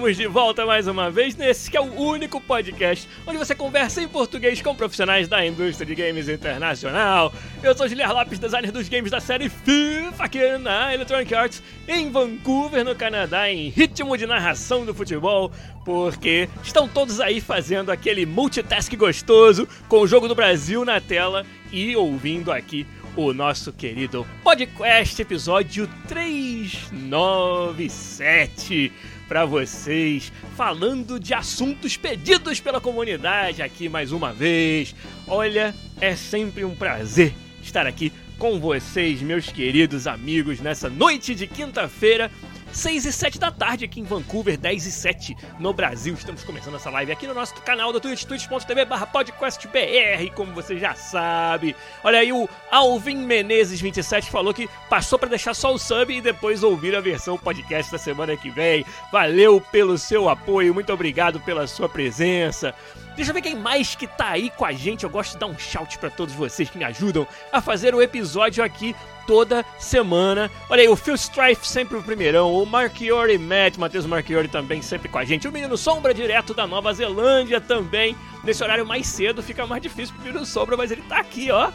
Estamos de volta mais uma vez nesse que é o único podcast onde você conversa em português com profissionais da indústria de games internacional. Eu sou Guilherme Lopes, designer dos games da série FIFA aqui na Electronic Arts, em Vancouver, no Canadá, em ritmo de narração do futebol, porque estão todos aí fazendo aquele multitask gostoso com o jogo do Brasil na tela e ouvindo aqui o nosso querido podcast episódio 397 para vocês, falando de assuntos pedidos pela comunidade aqui mais uma vez. Olha, é sempre um prazer estar aqui com vocês, meus queridos amigos, nessa noite de quinta-feira 6 e 7 da tarde aqui em Vancouver, 10 e 7 no Brasil. Estamos começando essa live aqui no nosso canal da Twitch, twitch.tv barra podcastbr, como você já sabe. Olha aí, o Alvin Menezes 27 falou que passou para deixar só o sub e depois ouvir a versão podcast da semana que vem. Valeu pelo seu apoio, muito obrigado pela sua presença. Deixa eu ver quem mais que tá aí com a gente. Eu gosto de dar um shout para todos vocês que me ajudam a fazer o episódio aqui toda semana. Olha aí, o Phil Strife sempre o primeirão, o Marchiori Matt, Matheus Marchiori também sempre com a gente, o Menino Sombra direto da Nova Zelândia também. Nesse horário mais cedo fica mais difícil pro Menino Sombra, mas ele tá aqui, ó,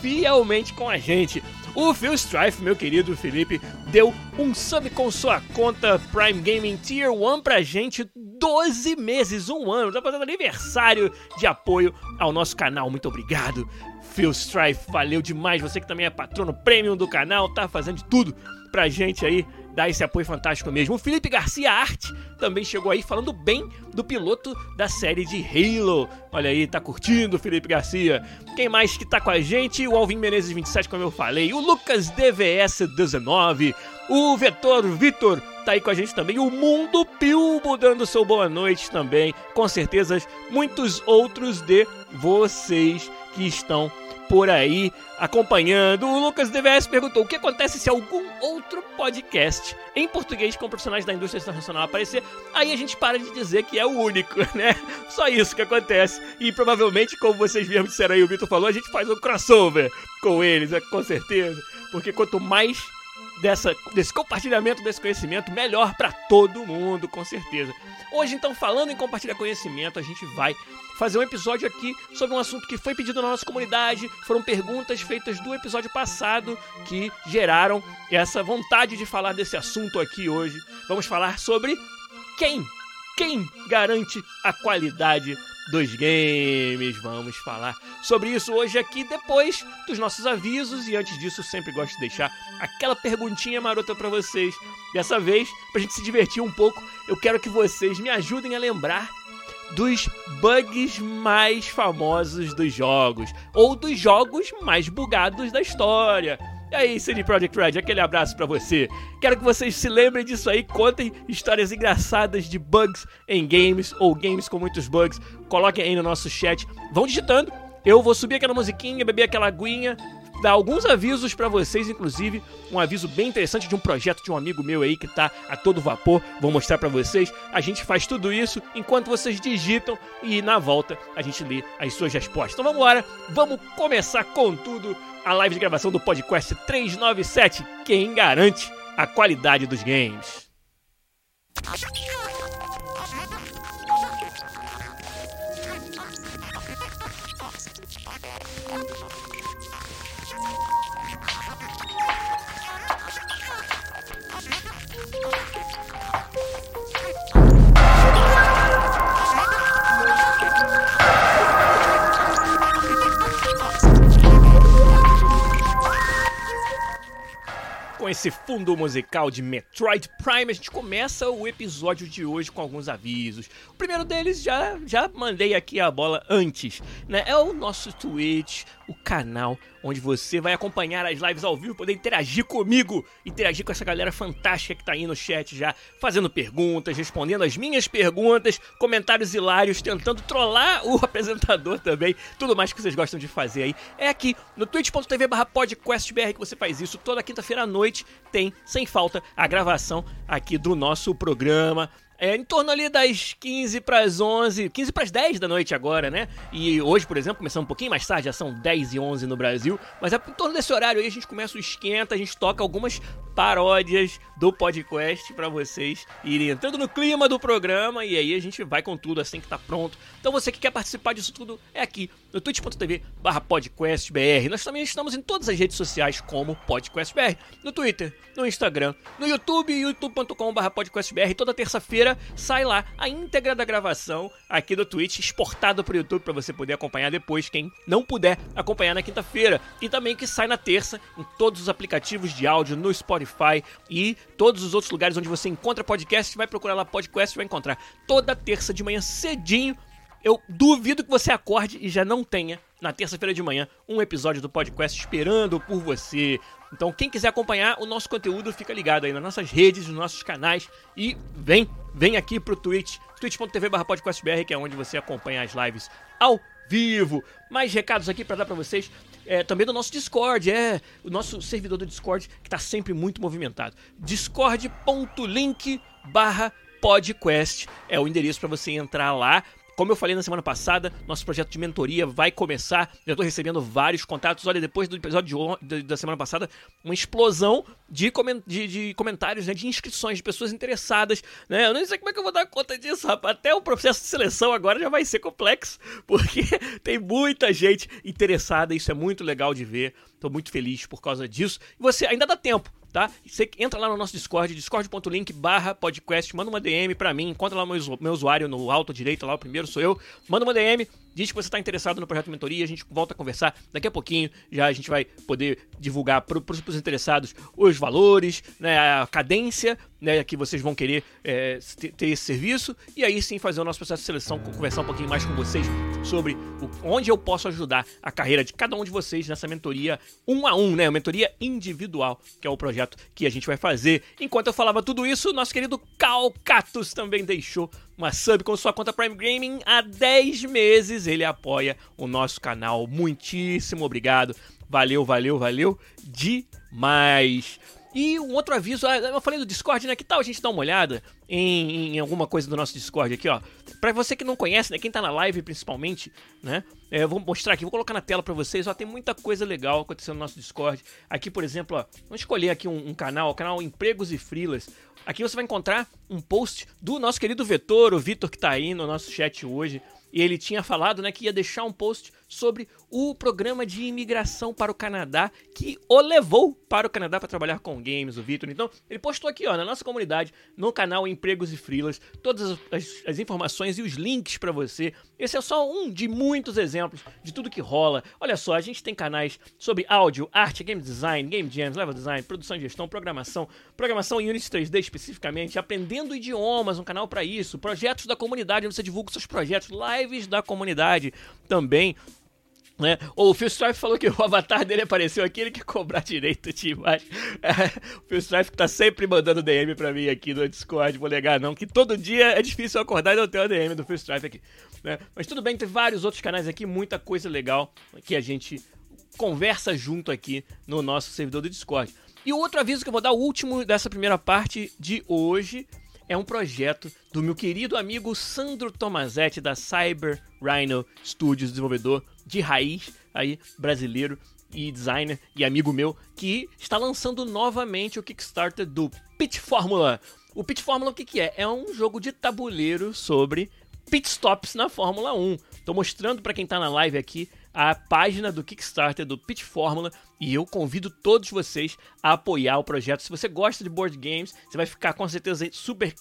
fielmente com a gente. O Phil Strife, meu querido Felipe, deu um sub com sua conta Prime Gaming Tier 1 pra gente 12 meses, um ano. Tá fazendo aniversário de apoio ao nosso canal. Muito obrigado, Phil Strife. Valeu demais. Você que também é patrono premium do canal, tá fazendo de tudo pra gente aí dar esse apoio fantástico mesmo. O Felipe Garcia Arte também chegou aí falando bem do piloto da série de Halo. Olha aí, tá curtindo, Felipe Garcia. Quem mais que tá com a gente? O Alvin Menezes 27, como eu falei. O Lucas DVS 19. O Vetor Vitor tá aí com a gente também. O Mundo Pilbo dando seu boa noite também. Com certeza, muitos outros de vocês que estão por aí acompanhando. O Lucas DVS perguntou o que acontece se algum outro podcast em português com profissionais da indústria internacional aparecer. Aí a gente para de dizer que é o único, né? Só isso que acontece. E provavelmente, como vocês mesmo disseram aí, o Vitor falou, a gente faz um crossover com eles, é, com certeza. Porque quanto mais dessa, desse compartilhamento desse conhecimento, melhor para todo mundo, com certeza. Hoje, então, falando em compartilhar conhecimento, a gente vai fazer um episódio aqui sobre um assunto que foi pedido na nossa comunidade. Foram perguntas feitas do episódio passado que geraram essa vontade de falar desse assunto aqui hoje. Vamos falar sobre quem? Quem garante a qualidade dos games. Vamos falar sobre isso hoje aqui depois dos nossos avisos e antes disso sempre gosto de deixar aquela perguntinha marota para vocês. Dessa vez, pra gente se divertir um pouco, eu quero que vocês me ajudem a lembrar dos bugs mais famosos dos jogos ou dos jogos mais bugados da história. E aí, CD Projekt Red, aquele abraço para você. Quero que vocês se lembrem disso aí, contem histórias engraçadas de bugs em games ou games com muitos bugs. Coloquem aí no nosso chat. Vão digitando. Eu vou subir aquela musiquinha, beber aquela aguinha, dar alguns avisos para vocês, inclusive um aviso bem interessante de um projeto de um amigo meu aí que tá a todo vapor. Vou mostrar para vocês. A gente faz tudo isso enquanto vocês digitam e na volta a gente lê as suas respostas. Então vamos embora, vamos começar com tudo a live de gravação do podcast 397. Quem garante a qualidade dos games? Com esse fundo musical de Metroid Prime, a gente começa o episódio de hoje com alguns avisos. O primeiro deles já já mandei aqui a bola antes, né? É o nosso Twitch, o canal onde você vai acompanhar as lives ao vivo, poder interagir comigo, interagir com essa galera fantástica que tá aí no chat já, fazendo perguntas, respondendo as minhas perguntas, comentários hilários, tentando trollar o apresentador também, tudo mais que vocês gostam de fazer aí. É aqui no twitch.tv podcastbr que você faz isso. Toda quinta-feira à noite tem, sem falta, a gravação aqui do nosso programa. É em torno ali das 15 para as 11, 15 para as 10 da noite agora, né? E hoje, por exemplo, começando um pouquinho mais tarde, já são 10 e 11 no Brasil, mas é em torno desse horário aí a gente começa o esquenta, a gente toca algumas paródias do podcast para vocês irem entrando no clima do programa e aí a gente vai com tudo assim que tá pronto. Então você que quer participar disso tudo é aqui no twitch.tv podcastbr. Nós também estamos em todas as redes sociais como podcastbr, no Twitter, no Instagram, no YouTube, youtube.com podcastbr. Toda terça-feira sai lá a íntegra da gravação aqui do Twitch, exportado para o YouTube para você poder acompanhar depois, quem não puder acompanhar na quinta-feira. E também que sai na terça em todos os aplicativos de áudio, no Spotify, Spotify e todos os outros lugares onde você encontra podcast. Vai procurar lá podcast, vai encontrar toda terça de manhã cedinho. Eu duvido que você acorde e já não tenha na terça-feira de manhã um episódio do podcast esperando por você. Então, quem quiser acompanhar o nosso conteúdo, fica ligado aí nas nossas redes, nos nossos canais e vem, vem aqui pro Twitch, twitch.tv/podcastbr, que é onde você acompanha as lives ao vivo. Mais recados aqui para dar para vocês é, também do nosso Discord, é o nosso servidor do Discord que está sempre muito movimentado. discord.link barra podcast é o endereço para você entrar lá como eu falei na semana passada, nosso projeto de mentoria vai começar. Já estou recebendo vários contatos. Olha, depois do episódio de, da semana passada, uma explosão de, de, de comentários, né, de inscrições, de pessoas interessadas. Né? Eu não sei como é que eu vou dar conta disso, rapaz. Até o processo de seleção agora já vai ser complexo, porque tem muita gente interessada. Isso é muito legal de ver. Estou muito feliz por causa disso. E você ainda dá tempo tá? Você entra lá no nosso Discord, discord.link barra podcast, manda uma DM pra mim, encontra lá meu, meu usuário no alto direito, lá o primeiro sou eu, manda uma DM, diz que você está interessado no projeto mentoria, a gente volta a conversar daqui a pouquinho, já a gente vai poder divulgar para os interessados os valores, né, a cadência né, que vocês vão querer é, ter esse serviço, e aí sim fazer o nosso processo de seleção, conversar um pouquinho mais com vocês sobre o, onde eu posso ajudar a carreira de cada um de vocês nessa mentoria um a um, né, mentoria individual, que é o projeto que a gente vai fazer. Enquanto eu falava tudo isso, nosso querido Calcatus também deixou uma sub com sua conta Prime Gaming há 10 meses. Ele apoia o nosso canal. Muitíssimo obrigado. Valeu, valeu, valeu demais. E um outro aviso, ah, eu falei do Discord, né? Que tal a gente dar uma olhada em, em alguma coisa do nosso Discord aqui, ó? Pra você que não conhece, né? Quem tá na live principalmente, né? É, eu vou mostrar aqui, vou colocar na tela pra vocês, ó. Tem muita coisa legal acontecendo no nosso Discord. Aqui, por exemplo, ó, vamos escolher aqui um, um canal, o canal Empregos e Frilas. Aqui você vai encontrar um post do nosso querido Vetor, o Vitor que tá aí no nosso chat hoje. E ele tinha falado, né, que ia deixar um post sobre o programa de imigração para o Canadá que o levou para o Canadá para trabalhar com games, o Vitor. Então, ele postou aqui, ó, na nossa comunidade, no canal Empregos e Frilas, todas as, as informações e os links para você. Esse é só um de muitos exemplos de tudo que rola. Olha só, a gente tem canais sobre áudio, arte, game design, game jams, level design, produção e gestão, programação, programação em Unity 3D especificamente, aprendendo idiomas, um canal para isso, projetos da comunidade, onde você divulga seus projetos, lives da comunidade também. Né? O Phil Strife falou que o avatar dele apareceu aqui, ele quer cobrar direito de imagem. É, o Phil Strife tá sempre mandando DM pra mim aqui no Discord, vou negar não, que todo dia é difícil acordar e não ter uma DM do Phil Strife aqui. Né? Mas tudo bem, tem vários outros canais aqui, muita coisa legal que a gente conversa junto aqui no nosso servidor do Discord. E o outro aviso que eu vou dar, o último dessa primeira parte de hoje, é um projeto do meu querido amigo Sandro Tomazetti da Cyber Rhino Studios, desenvolvedor de raiz aí brasileiro e designer e amigo meu que está lançando novamente o Kickstarter do Pit Fórmula. O Pit Fórmula o que, que é? É um jogo de tabuleiro sobre pit stops na Fórmula 1. Tô mostrando para quem tá na live aqui a página do Kickstarter do Pitch Fórmula e eu convido todos vocês a apoiar o projeto. Se você gosta de board games, você vai ficar com certeza super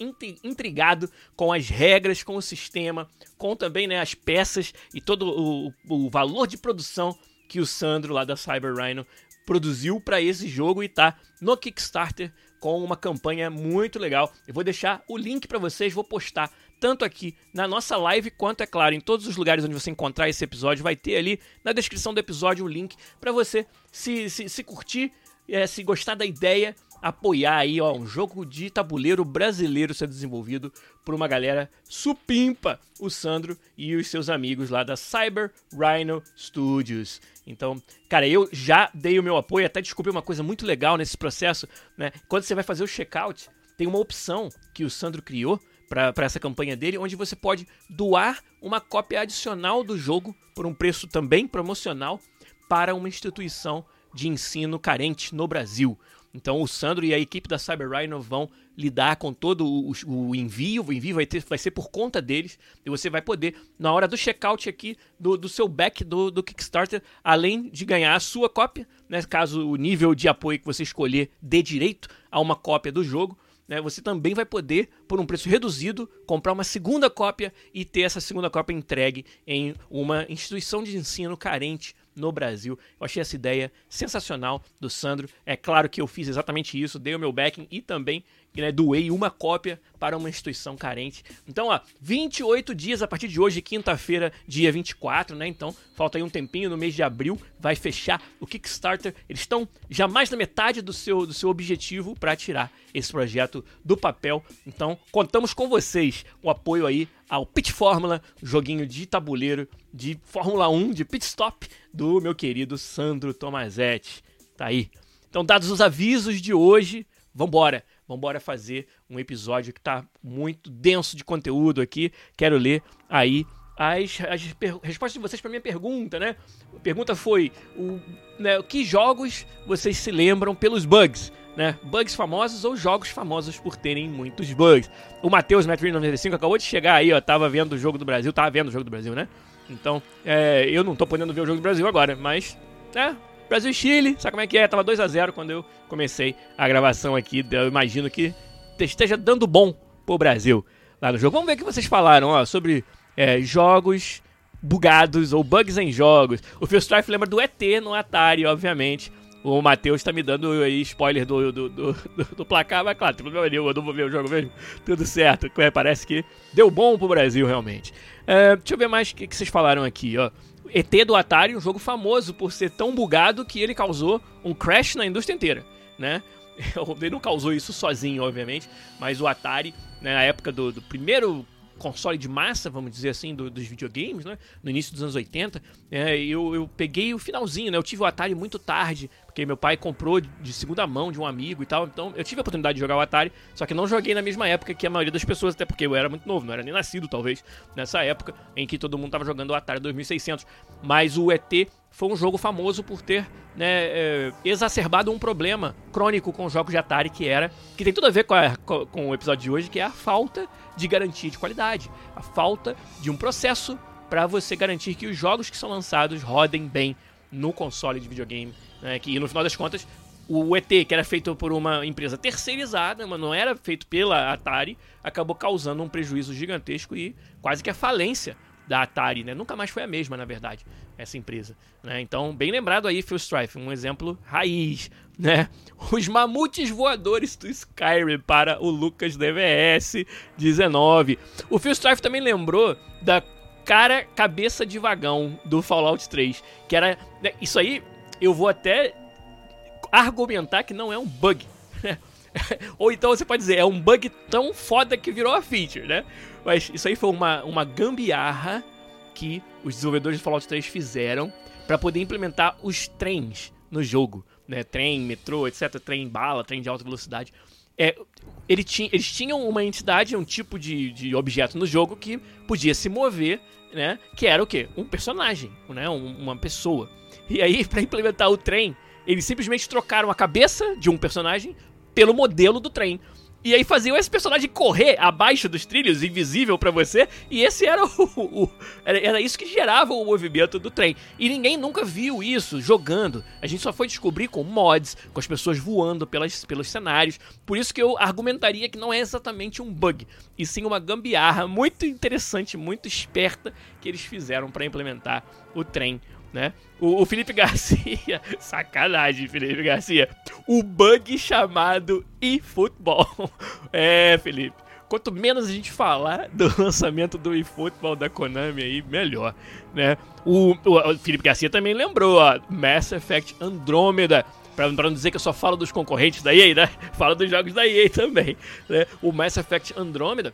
intrigado com as regras, com o sistema, com também né, as peças e todo o, o valor de produção que o Sandro lá da Cyber Rhino produziu para esse jogo e tá no Kickstarter com uma campanha muito legal. Eu vou deixar o link para vocês, vou postar tanto aqui na nossa live quanto, é claro, em todos os lugares onde você encontrar esse episódio. Vai ter ali na descrição do episódio o link para você se, se, se curtir, é, se gostar da ideia apoiar aí, ó, um jogo de tabuleiro brasileiro sendo desenvolvido por uma galera supimpa, o Sandro e os seus amigos lá da Cyber Rhino Studios. Então, cara, eu já dei o meu apoio, até descobri uma coisa muito legal nesse processo, né? Quando você vai fazer o checkout, tem uma opção que o Sandro criou para essa campanha dele, onde você pode doar uma cópia adicional do jogo por um preço também promocional para uma instituição de ensino carente no Brasil. Então o Sandro e a equipe da Cyber Rhino vão lidar com todo o, o, envio, o envio vai, ter, vai ser por conta deles, e você vai poder, na hora do checkout aqui do, do seu back do, do Kickstarter, além de ganhar a sua cópia, né, caso o nível de apoio que você escolher dê direito a uma cópia do jogo, né, você também vai poder, por um preço reduzido, comprar uma segunda cópia e ter essa segunda cópia entregue em uma instituição de ensino carente no Brasil. Eu achei essa ideia sensacional do Sandro. É claro que eu fiz exatamente isso, dei o meu backing e também né, doei uma cópia para uma instituição carente. Então, ó, 28 dias a partir de hoje, quinta-feira, dia 24, né? Então, falta aí um tempinho no mês de abril, vai fechar o Kickstarter. Eles estão já mais da metade do seu, do seu objetivo para tirar esse projeto do papel. Então, contamos com vocês, o apoio aí ao Pit Fórmula, joguinho de tabuleiro de Fórmula 1, de pit stop do meu querido Sandro Tomazetti. Tá aí. Então, dados os avisos de hoje, vambora. Vambora fazer um episódio que tá muito denso de conteúdo aqui. Quero ler aí as, as respostas de vocês para minha pergunta, né? A pergunta foi: o, né, que jogos vocês se lembram pelos bugs? Né? Bugs famosos ou jogos famosos por terem muitos bugs. O Matheus Metro95 acabou de chegar aí, ó. Tava vendo o jogo do Brasil, tava vendo o jogo do Brasil, né? Então, é, eu não tô podendo ver o jogo do Brasil agora, mas, né? Brasil e Chile, sabe como é que é? Tava 2 a 0 quando eu comecei a gravação aqui. Eu imagino que esteja dando bom pro Brasil lá no jogo. Vamos ver o que vocês falaram, ó, sobre é, jogos bugados ou bugs em jogos. O Phil Strife lembra do ET no Atari, obviamente. O Matheus tá me dando aí spoiler do, do, do, do, placar, mas claro, tem problema nenhum, eu não vou ver o jogo mesmo. Tudo certo. Parece que deu bom pro Brasil, realmente. É, deixa eu ver mais o que, que vocês falaram aqui, ó. ET do Atari, um jogo famoso por ser tão bugado que ele causou um crash na indústria inteira, né? Ele não causou isso sozinho, obviamente, mas o Atari, né, na época do, do primeiro console de massa, vamos dizer assim, do, dos videogames, né? No início dos anos 80, é, eu, eu peguei o finalzinho, né? Eu tive o Atari muito tarde, porque meu pai comprou de segunda mão de um amigo e tal. Então eu tive a oportunidade de jogar o Atari, só que não joguei na mesma época que a maioria das pessoas, até porque eu era muito novo, não era nem nascido talvez, nessa época em que todo mundo tava jogando o Atari 2600. Mas o ET foi um jogo famoso por ter né, é, exacerbado um problema crônico com os jogos de Atari que era que tem tudo a ver com, a, com o episódio de hoje, que é a falta de garantia de qualidade, a falta de um processo para você garantir que os jogos que são lançados rodem bem no console de videogame, né, que no final das contas o ET, que era feito por uma empresa terceirizada, mas não era feito pela Atari, acabou causando um prejuízo gigantesco e quase que a falência da Atari, né? Nunca mais foi a mesma, na verdade, essa empresa. Né? Então, bem lembrado aí, Phil Strife, um exemplo raiz, né? Os mamutes voadores do Skyrim para o Lucas DVS 19. O Phil Strife também lembrou da cara cabeça de vagão do Fallout 3, que era né? isso aí, eu vou até argumentar que não é um bug. Né? Ou então você pode dizer, é um bug tão foda que virou a feature, né? Mas isso aí foi uma, uma gambiarra que os desenvolvedores de Fallout 3 fizeram para poder implementar os trens no jogo. Né? Trem, metrô, etc. Trem bala, trem de alta velocidade. É, ele tinha, eles tinham uma entidade, um tipo de, de objeto no jogo que podia se mover, né? Que era o quê? Um personagem, né? Um, uma pessoa. E aí, para implementar o trem, eles simplesmente trocaram a cabeça de um personagem pelo modelo do trem. E aí faziam esse personagem correr abaixo dos trilhos, invisível para você, e esse era o, o, era, isso que gerava o movimento do trem. E ninguém nunca viu isso jogando. A gente só foi descobrir com mods, com as pessoas voando pelas, pelos cenários. Por isso que eu argumentaria que não é exatamente um bug, e sim uma gambiarra muito interessante, muito esperta que eles fizeram para implementar o trem né? O, o Felipe Garcia, sacanagem, Felipe Garcia. O bug chamado eFootball. É, Felipe. Quanto menos a gente falar do lançamento do eFootball da Konami aí, melhor, né? O, o, o Felipe Garcia também lembrou, ó, Mass Effect Andromeda. Pra, pra, não dizer que eu só falo dos concorrentes da EA, né? Falo dos jogos da EA também, né? O Mass Effect Andromeda,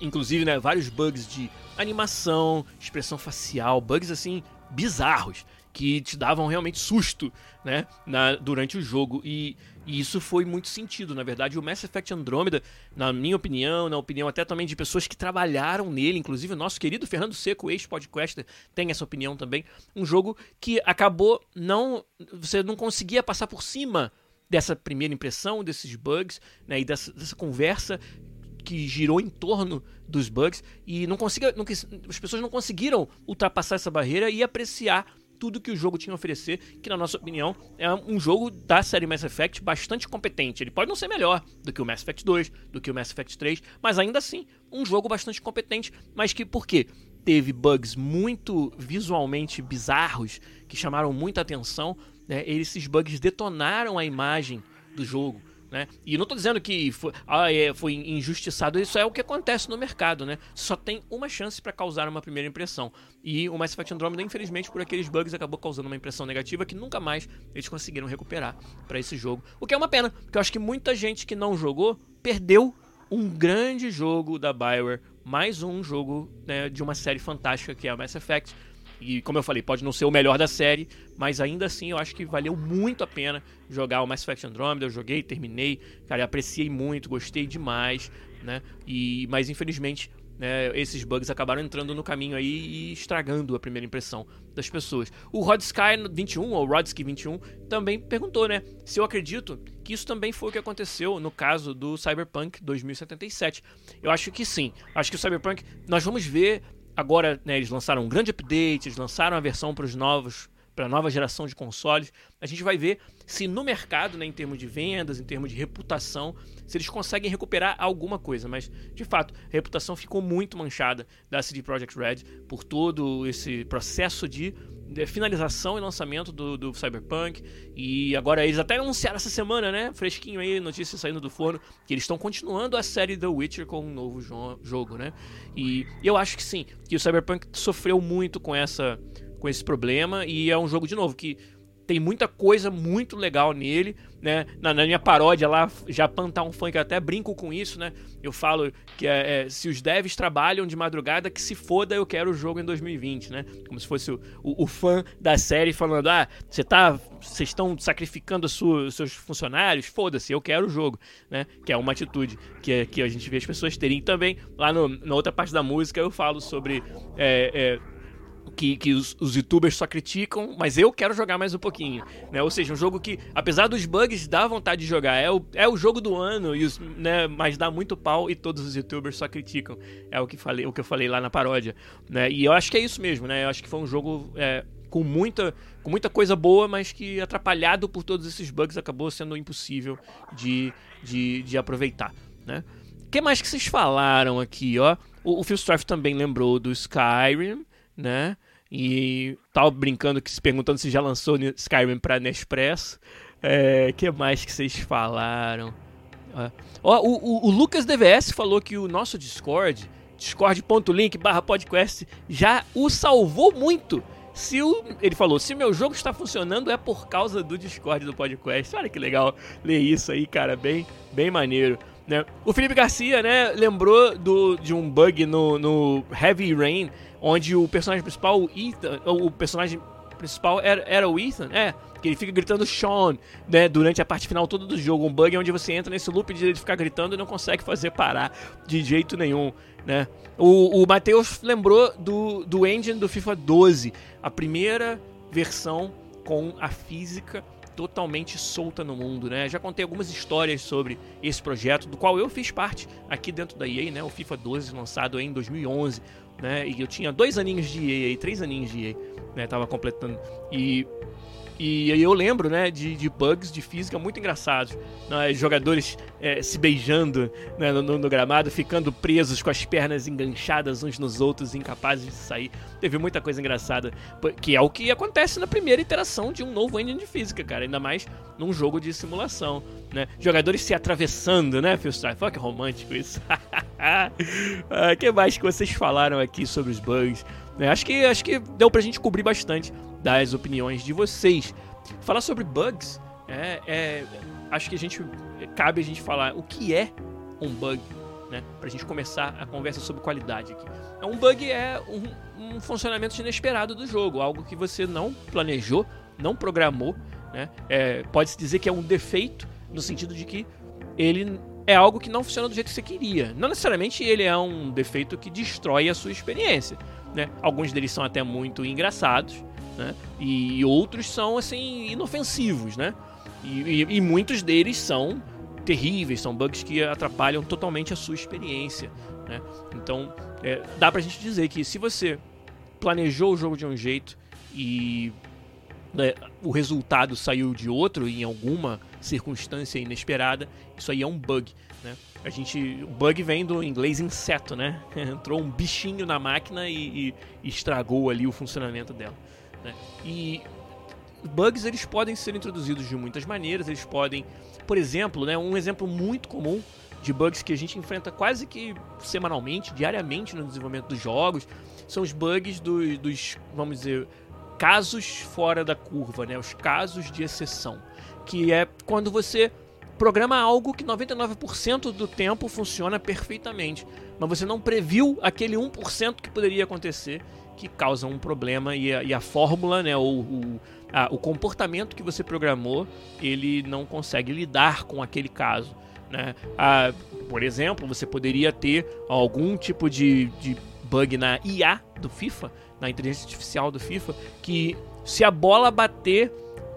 inclusive, né, vários bugs de animação, expressão facial, bugs assim bizarros que te davam realmente susto, né, na, durante o jogo. E, e, isso foi muito sentido, na verdade, o Mass Effect Andromeda, na minha opinião, na opinião até também de pessoas que trabalharam nele, inclusive o nosso querido Fernando Seco, ex-podcaster, tem essa opinião também, um jogo que acabou não, você não conseguia passar por cima dessa primeira impressão, desses bugs, né, e dessa, dessa conversa que girou em torno dos bugs e não consiga, não, as pessoas não conseguiram ultrapassar essa barreira e apreciar tudo que o jogo tinha a oferecer, que na nossa opinião é um jogo da série Mass Effect bastante competente. Ele pode não ser melhor do que o Mass Effect 2, do que o Mass Effect 3, mas ainda assim um jogo bastante competente, mas que por quê? Teve bugs muito visualmente bizarros que chamaram muita atenção, né? esses bugs detonaram a imagem do jogo. Né? E não estou dizendo que foi, ah, é, foi injustiçado, isso é o que acontece no mercado, né? Só tem uma chance para causar uma primeira impressão. E o Mass Effect Andromeda, infelizmente, por aqueles bugs, acabou causando uma impressão negativa que nunca mais eles conseguiram recuperar para esse jogo. O que é uma pena, porque eu acho que muita gente que não jogou perdeu um grande jogo da Bioware, mais um jogo né, de uma série fantástica que é o Mass Effect e como eu falei, pode não ser o melhor da série, mas ainda assim eu acho que valeu muito a pena jogar o Mass Effect Andromeda. Eu joguei, terminei, cara, apreciei muito, gostei demais, né? E, mas infelizmente né, esses bugs acabaram entrando no caminho aí e estragando a primeira impressão das pessoas. O Rod Sky 21, ou Rodsky 21, também perguntou, né, se eu acredito que isso também foi o que aconteceu no caso do Cyberpunk 2077. Eu acho que sim. Acho que o Cyberpunk, nós vamos ver agora né, eles lançaram um grande update, eles lançaram a versão para os novos para a nova geração de consoles, a gente vai ver se no mercado, né, em termos de vendas, em termos de reputação, se eles conseguem recuperar alguma coisa. Mas, de fato, a reputação ficou muito manchada da CD Projekt Red por todo esse processo de, de finalização e lançamento do, do, Cyberpunk. E agora eles até anunciaram essa semana, né, fresquinho aí, notícia saindo do forno, que eles estão continuando a série The Witcher com um novo jo jogo, né? E eu acho que sim, que o Cyberpunk sofreu muito com essa com esse problema e é um jogo de novo que tem muita coisa muito legal nele, né? Na, na minha paródia lá, Japan Town Funk, eu até brinco com isso, né? Eu falo que é, é, se os devs trabalham de madrugada, que se foda, eu quero o jogo em 2020, né? Como se fosse o, o, o fã da série falando, ah, você tá. Vocês estão sacrificando sua, seus funcionários? Foda-se, eu quero o jogo, né? Que é uma atitude que, que a gente vê as pessoas terem também. Lá no, na outra parte da música eu falo sobre. É, é, que, que os, os, youtubers só criticam, mas eu quero jogar mais um pouquinho, né? Ou seja, um jogo que, apesar dos bugs, dá vontade de jogar. É o, é o jogo do ano, e os, né, mas dá muito pau e todos os youtubers só criticam. É o que, falei, o que eu falei lá na paródia, né? E eu acho que é isso mesmo, né? Eu acho que foi um jogo é, com, muita, com muita coisa boa, mas que atrapalhado por todos esses bugs acabou sendo impossível de, de, de aproveitar, né? O que mais que vocês falaram aqui, ó? O, o Phil Strife também lembrou do Skyrim, né? E tava brincando, que se perguntando se já lançou Skyrim pra Nespresso. É, que mais que vocês falaram? Ó, o, o, o, Lucas DVS falou que o nosso Discord, discord.link barra podcast, já o salvou muito. Se o, ele falou, se meu jogo está funcionando é por causa do Discord do podcast. Olha que legal ler isso aí, cara, bem, bem maneiro. Né? O Felipe Garcia, né, lembrou do, de um bug no, no Heavy Rain, onde o personagem principal, o Ethan, o personagem principal era, era o Ethan, é, que ele fica gritando Sean, né, durante a parte final toda do jogo, um bug onde você entra nesse loop de ele ficar gritando e não consegue fazer parar de jeito nenhum, né. O, o Matheus lembrou do, do engine do FIFA 12, a primeira versão com a física totalmente solta no mundo, né? Já contei algumas histórias sobre esse projeto, do qual eu fiz parte aqui dentro da EA, né? O FIFA 12 lançado em 2011, né? E eu tinha dois aninhos de EA, três aninhos de EA. né? Tava completando. E e eu lembro, né, de, de bugs de física muito engraçados. Né, jogadores é, se beijando né, no, no, gramado, ficando presos com as pernas enganchadas uns nos outros, incapazes de sair. Teve muita coisa engraçada, que é o que acontece na primeira iteração de um novo engine de física, cara. Ainda mais num jogo de simulação, né? Jogadores se atravessando, né, Phil Strife? Olha que romântico isso. O que mais que vocês falaram aqui sobre os bugs? Né? Acho, que, acho que deu pra gente cobrir bastante das opiniões de vocês. Falar sobre bugs, é, é, acho que a gente cabe a gente falar o que é um bug, né? Pra gente começar a conversa sobre qualidade aqui. É, um bug é um, um funcionamento inesperado do jogo, algo que você não planejou, não programou, né? É, Pode-se dizer que é um defeito, no sentido de que ele é algo que não funciona do jeito que você queria. Não necessariamente ele é um defeito que destrói a sua experiência. Né? Alguns deles são até muito engraçados, né? E outros são assim inofensivos, né? E, e, e, muitos deles são terríveis, são bugs que atrapalham totalmente a sua experiência, né? Então é, dá pra gente dizer que se você planejou o jogo de um jeito e né, o resultado saiu de outro em alguma circunstância inesperada, isso aí é um bug. Né? A gente, o bug vem do inglês inseto, né? Entrou um bichinho na máquina e, e, e estragou ali o funcionamento dela. Né? E bugs eles podem ser introduzidos de muitas maneiras. Eles podem, por exemplo, né, um exemplo muito comum de bugs que a gente enfrenta quase que semanalmente, diariamente no desenvolvimento dos jogos, são os bugs dos, dos vamos dizer, casos fora da curva, né? Os casos de exceção, que é quando você programa algo que 99% do tempo funciona perfeitamente, mas você não previu aquele 1% que poderia acontecer que causa um problema e a, e a fórmula, né, ou o, o comportamento que você programou, ele não consegue lidar com aquele caso. Né? Ah, por exemplo, você poderia ter algum tipo de, de bug na IA do FIFA, na inteligência artificial do FIFA, que se a bola bater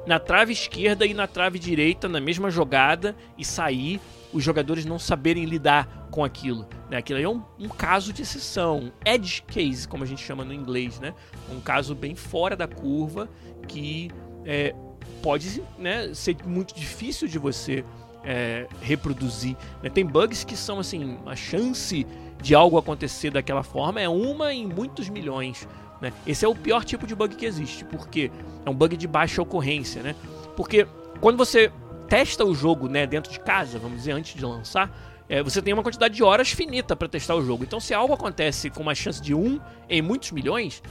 na trave esquerda e na trave direita na mesma jogada e sair, os jogadores não saberem lidar com aquilo. Né? Aquilo aí é um, um, caso de exceção, um edge case, como a gente chama no inglês, né? Um caso bem fora da curva que é, pode né, ser muito difícil de você é, reproduzir. Né? Tem bugs que são assim, a chance de algo acontecer daquela forma é uma em muitos milhões. Né? Esse é o pior tipo de bug que existe, porque é um bug de baixa ocorrência, né? Porque quando você testa o jogo né, dentro de casa, vamos dizer, antes de lançar, é, você tem uma quantidade de horas finita para testar o jogo. Então, se algo acontece com uma chance de 1 em muitos milhões,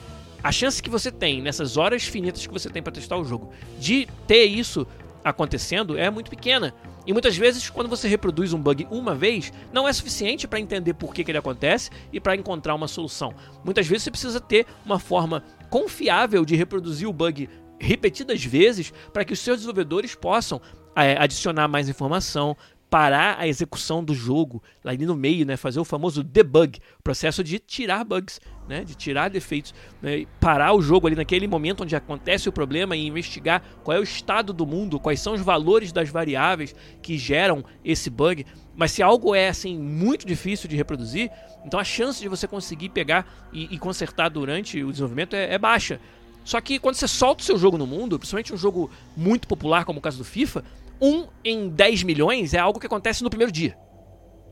a chance que você tem nessas horas finitas que você tem para testar o jogo de ter isso acontecendo é muito pequena. E muitas vezes, quando você reproduz um bug uma vez, não é suficiente para entender por que, que ele acontece e para encontrar uma solução. Muitas vezes você precisa ter uma forma confiável de reproduzir o bug repetidas vezes para que os seus desenvolvedores possam é, adicionar mais informação, parar a execução do jogo ali no meio, né, fazer o famoso debug, processo de tirar bugs, né, de tirar defeitos, né, parar o jogo ali naquele momento onde acontece o problema e investigar qual é o estado do mundo, quais são os valores das variáveis que geram esse bug. Mas se algo é assim muito difícil de reproduzir, então a chance de você conseguir pegar e, e consertar durante o desenvolvimento é, é baixa. Só que quando você solta o seu jogo no mundo, principalmente um jogo muito popular como o caso do FIFA, um em 10 milhões é algo que acontece no primeiro dia,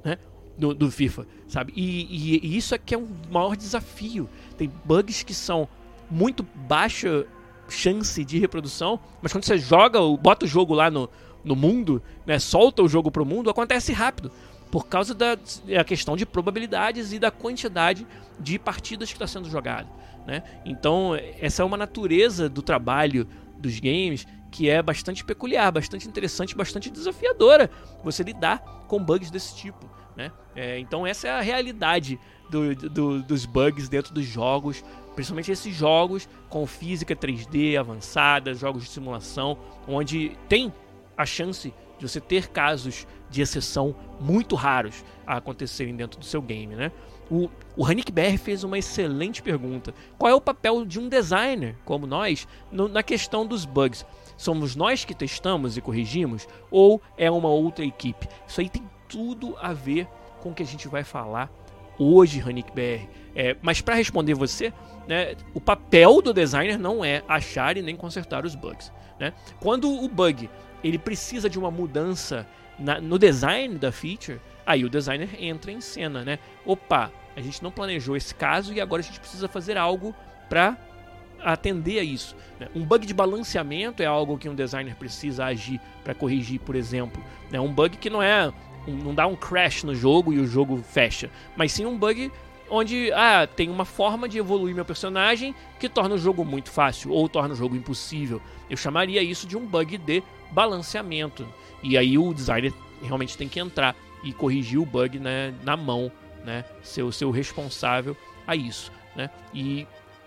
né? Do, do FIFA, sabe? E, e, e, isso é que é um maior desafio. Tem bugs que são muito baixa chance de reprodução, mas quando você joga, bota o jogo lá no, no mundo, né? Solta o jogo pro mundo, acontece rápido. Por causa da a questão de probabilidades e da quantidade de partidas que está sendo jogada. Né? Então, essa é uma natureza do trabalho dos games que é bastante peculiar, bastante interessante, bastante desafiadora você lidar com bugs desse tipo. Né? É, então essa é a realidade do, do, dos bugs dentro dos jogos, principalmente esses jogos com física 3D avançada, jogos de simulação, onde tem a chance de você ter casos de exceção muito raros a acontecerem dentro do seu game, né? O, o Hanik BR fez uma excelente pergunta. Qual é o papel de um designer, como nós, no, na questão dos bugs? Somos nós que testamos e corrigimos ou é uma outra equipe? Isso aí tem tudo a ver com o que a gente vai falar hoje, Hanik BR. É, mas para responder você, né, o papel do designer não é achar e nem consertar os bugs. Né? Quando o bug ele precisa de uma mudança na, no design da feature, aí o designer entra em cena, né? Opa, a gente não planejou esse caso e agora a gente precisa fazer algo para atender a isso. Né? Um bug de balanceamento é algo que um designer precisa agir para corrigir, por exemplo. Né? Um bug que não é não dá um crash no jogo e o jogo fecha, mas sim um bug onde ah, tem uma forma de evoluir meu personagem que torna o jogo muito fácil ou torna o jogo impossível. Eu chamaria isso de um bug de balanceamento. E aí o designer realmente tem que entrar e corrigir o bug né, na mão, né, ser o seu responsável a isso. Né? E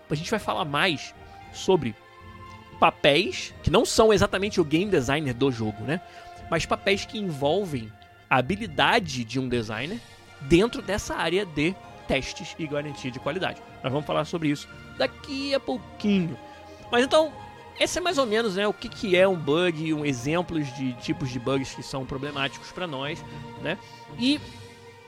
a gente vai falar mais sobre papéis que não são exatamente o game designer do jogo, né? Mas papéis que envolvem a habilidade de um designer dentro dessa área de testes e garantia de qualidade. Nós vamos falar sobre isso daqui a pouquinho. Mas então, esse é mais ou menos né, o que, que é um bug, um exemplos de tipos de bugs que são problemáticos para nós, né? E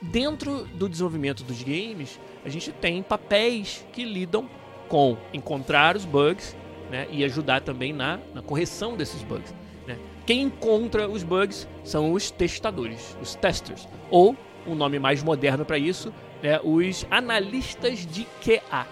dentro do desenvolvimento dos games, a gente tem papéis que lidam com encontrar os bugs né, e ajudar também na, na correção desses bugs. Né? Quem encontra os bugs são os testadores, os testers, ou um nome mais moderno para isso né, os analistas de QA.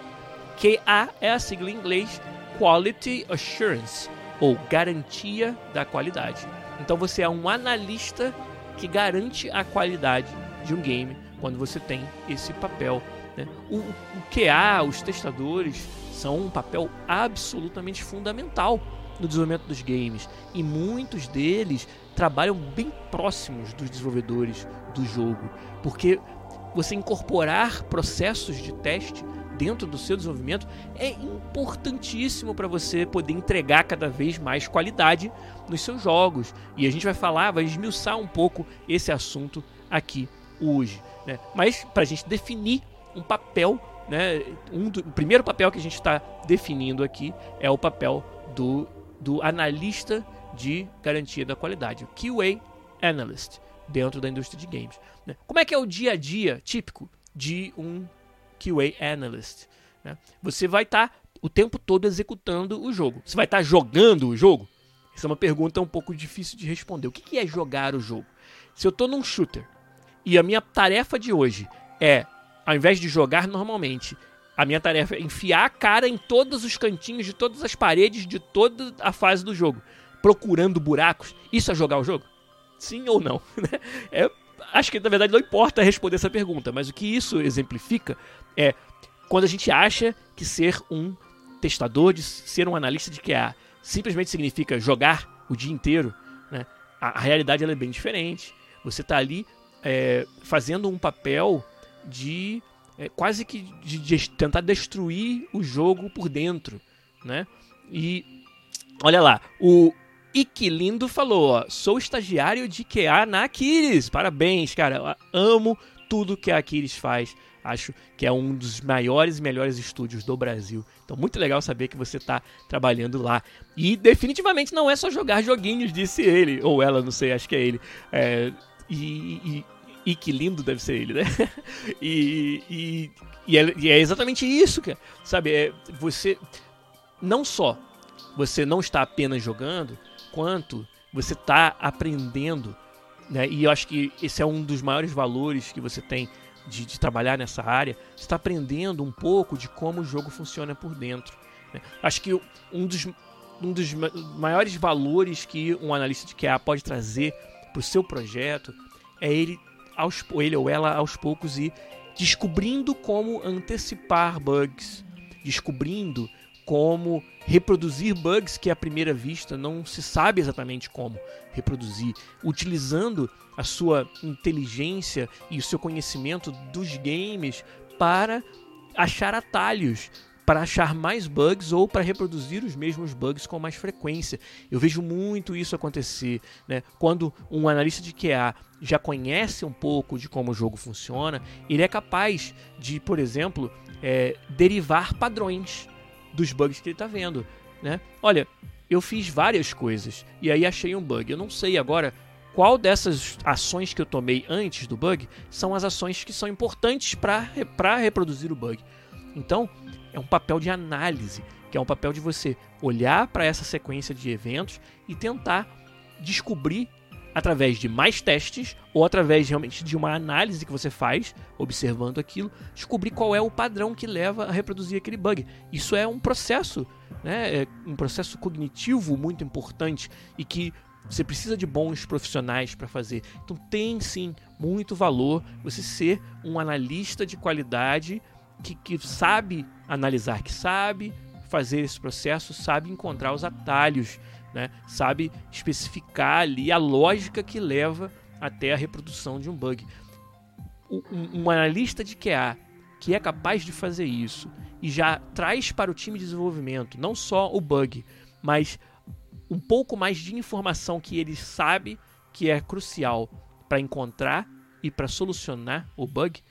QA é a sigla em inglês Quality Assurance, ou garantia da qualidade. Então você é um analista que garante a qualidade de um game quando você tem esse papel. Né? O, o QA, os testadores, são um papel absolutamente fundamental no desenvolvimento dos games e muitos deles trabalham bem próximos dos desenvolvedores do jogo, porque você incorporar processos de teste dentro do seu desenvolvimento é importantíssimo para você poder entregar cada vez mais qualidade nos seus jogos. E a gente vai falar, vai esmiuçar um pouco esse assunto aqui hoje. Né? Mas para a gente definir um papel, né? um do, o primeiro papel que a gente está definindo aqui é o papel do, do analista de garantia da qualidade, o QA Analyst dentro da indústria de games. Né? Como é que é o dia a dia típico de um QA Analyst? Né? Você vai estar tá o tempo todo executando o jogo. Você vai estar tá jogando o jogo? Essa é uma pergunta um pouco difícil de responder. O que é jogar o jogo? Se eu estou num shooter e a minha tarefa de hoje é, ao invés de jogar normalmente, a minha tarefa é enfiar a cara em todos os cantinhos de todas as paredes de toda a fase do jogo, procurando buracos, isso é jogar o jogo? Sim ou não? Né? é, acho que na verdade não importa responder essa pergunta, mas o que isso exemplifica é quando a gente acha que ser um testador, de ser um analista de QA simplesmente significa jogar o dia inteiro, né? a, a realidade é bem diferente. Você está ali é, fazendo um papel de é, quase que de, de, tentar destruir o jogo por dentro, né? E olha lá, o Iquilindo falou, ó, sou estagiário de QA na Aquiles. Parabéns, cara. Eu amo tudo que a Aquiles faz. Acho que é um dos maiores e melhores estúdios do Brasil. Então, muito legal saber que você está trabalhando lá. E definitivamente não é só jogar joguinhos, disse ele. Ou ela, não sei, acho que é ele. É, e, e, e, que lindo deve ser ele, né? e, e, e, é, e é exatamente isso, cara. Sabe, é, você não só você não está apenas jogando, quanto você está aprendendo. Né? E eu acho que esse é um dos maiores valores que você tem de, de trabalhar nessa área. Você está aprendendo um pouco de como o jogo funciona por dentro. Né? Acho que um dos, um dos maiores valores que um analista de QA pode trazer para o seu projeto é ele, aos, ele ou ela aos poucos ir descobrindo como antecipar bugs, descobrindo como reproduzir bugs que à primeira vista não se sabe exatamente como reproduzir, utilizando a sua inteligência e o seu conhecimento dos games para achar atalhos, para achar mais bugs ou para reproduzir os mesmos bugs com mais frequência. Eu vejo muito isso acontecer, né? Quando um analista de QA já conhece um pouco de como o jogo funciona, ele é capaz de, por exemplo, é, derivar padrões dos bugs que ele está vendo, né? Olha, eu fiz várias coisas e aí achei um bug. Eu não sei agora qual dessas ações que eu tomei antes do bug são as ações que são importantes para reproduzir o bug. Então, é um papel de análise, que é um papel de você olhar para essa sequência de eventos e tentar descobrir através de mais testes ou através realmente de uma análise que você faz, observando aquilo, descobrir qual é o padrão que leva a reproduzir aquele bug. Isso é um processo, né, é um processo cognitivo muito importante e que você precisa de bons profissionais para fazer. Então tem sim muito valor você ser um analista de qualidade que, que sabe analisar, que sabe fazer esse processo, sabe encontrar os atalhos né? sabe especificar ali a lógica que leva até a reprodução de um bug. Um, um analista de QA que é capaz de fazer isso e já traz para o time de desenvolvimento não só o bug, mas um pouco mais de informação que ele sabe que é crucial para encontrar e para solucionar o bug,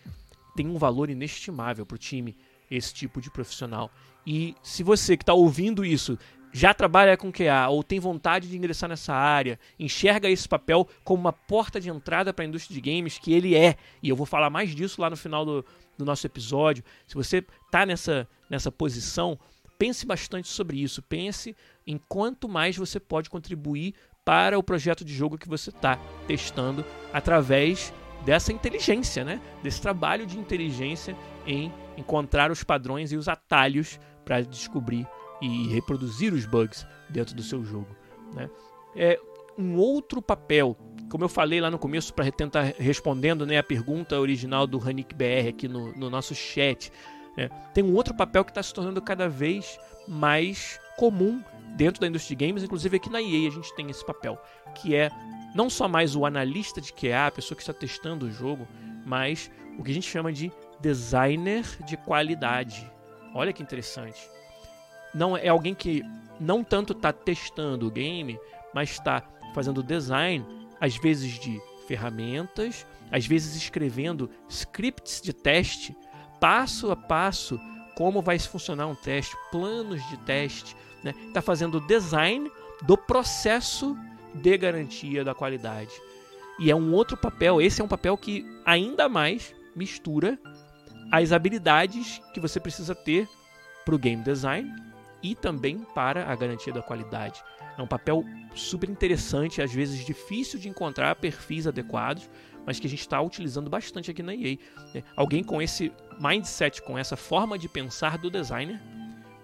tem um valor inestimável para o time, esse tipo de profissional. E se você que está ouvindo isso já trabalha com QA ou tem vontade de ingressar nessa área, enxerga esse papel como uma porta de entrada para a indústria de games, que ele é, e eu vou falar mais disso lá no final do, do nosso episódio. Se você está nessa, nessa posição, pense bastante sobre isso. Pense em quanto mais você pode contribuir para o projeto de jogo que você está testando através dessa inteligência, né? desse trabalho de inteligência em encontrar os padrões e os atalhos para descobrir e reproduzir os bugs dentro do seu jogo. Né? É um outro papel, como eu falei lá no começo, para tentar respondendo né, a pergunta original do Hanik BR aqui no, no nosso chat, né? tem um outro papel que está se tornando cada vez mais comum dentro da indústria de games, inclusive aqui na EA a gente tem esse papel, que é não só mais o analista de QA, a pessoa que está testando o jogo, mas o que a gente chama de designer de qualidade. Olha que interessante não é alguém que não tanto está testando o game, mas está fazendo design, às vezes de ferramentas, às vezes escrevendo scripts de teste, passo a passo, como vai funcionar um teste, planos de teste, está né? Tá fazendo design do processo de garantia da qualidade. E é um outro papel, esse é um papel que ainda mais mistura as habilidades que você precisa ter para o game design e também para a garantia da qualidade. É um papel super interessante, às vezes difícil de encontrar perfis adequados, mas que a gente está utilizando bastante aqui na EA. Alguém com esse mindset, com essa forma de pensar do designer,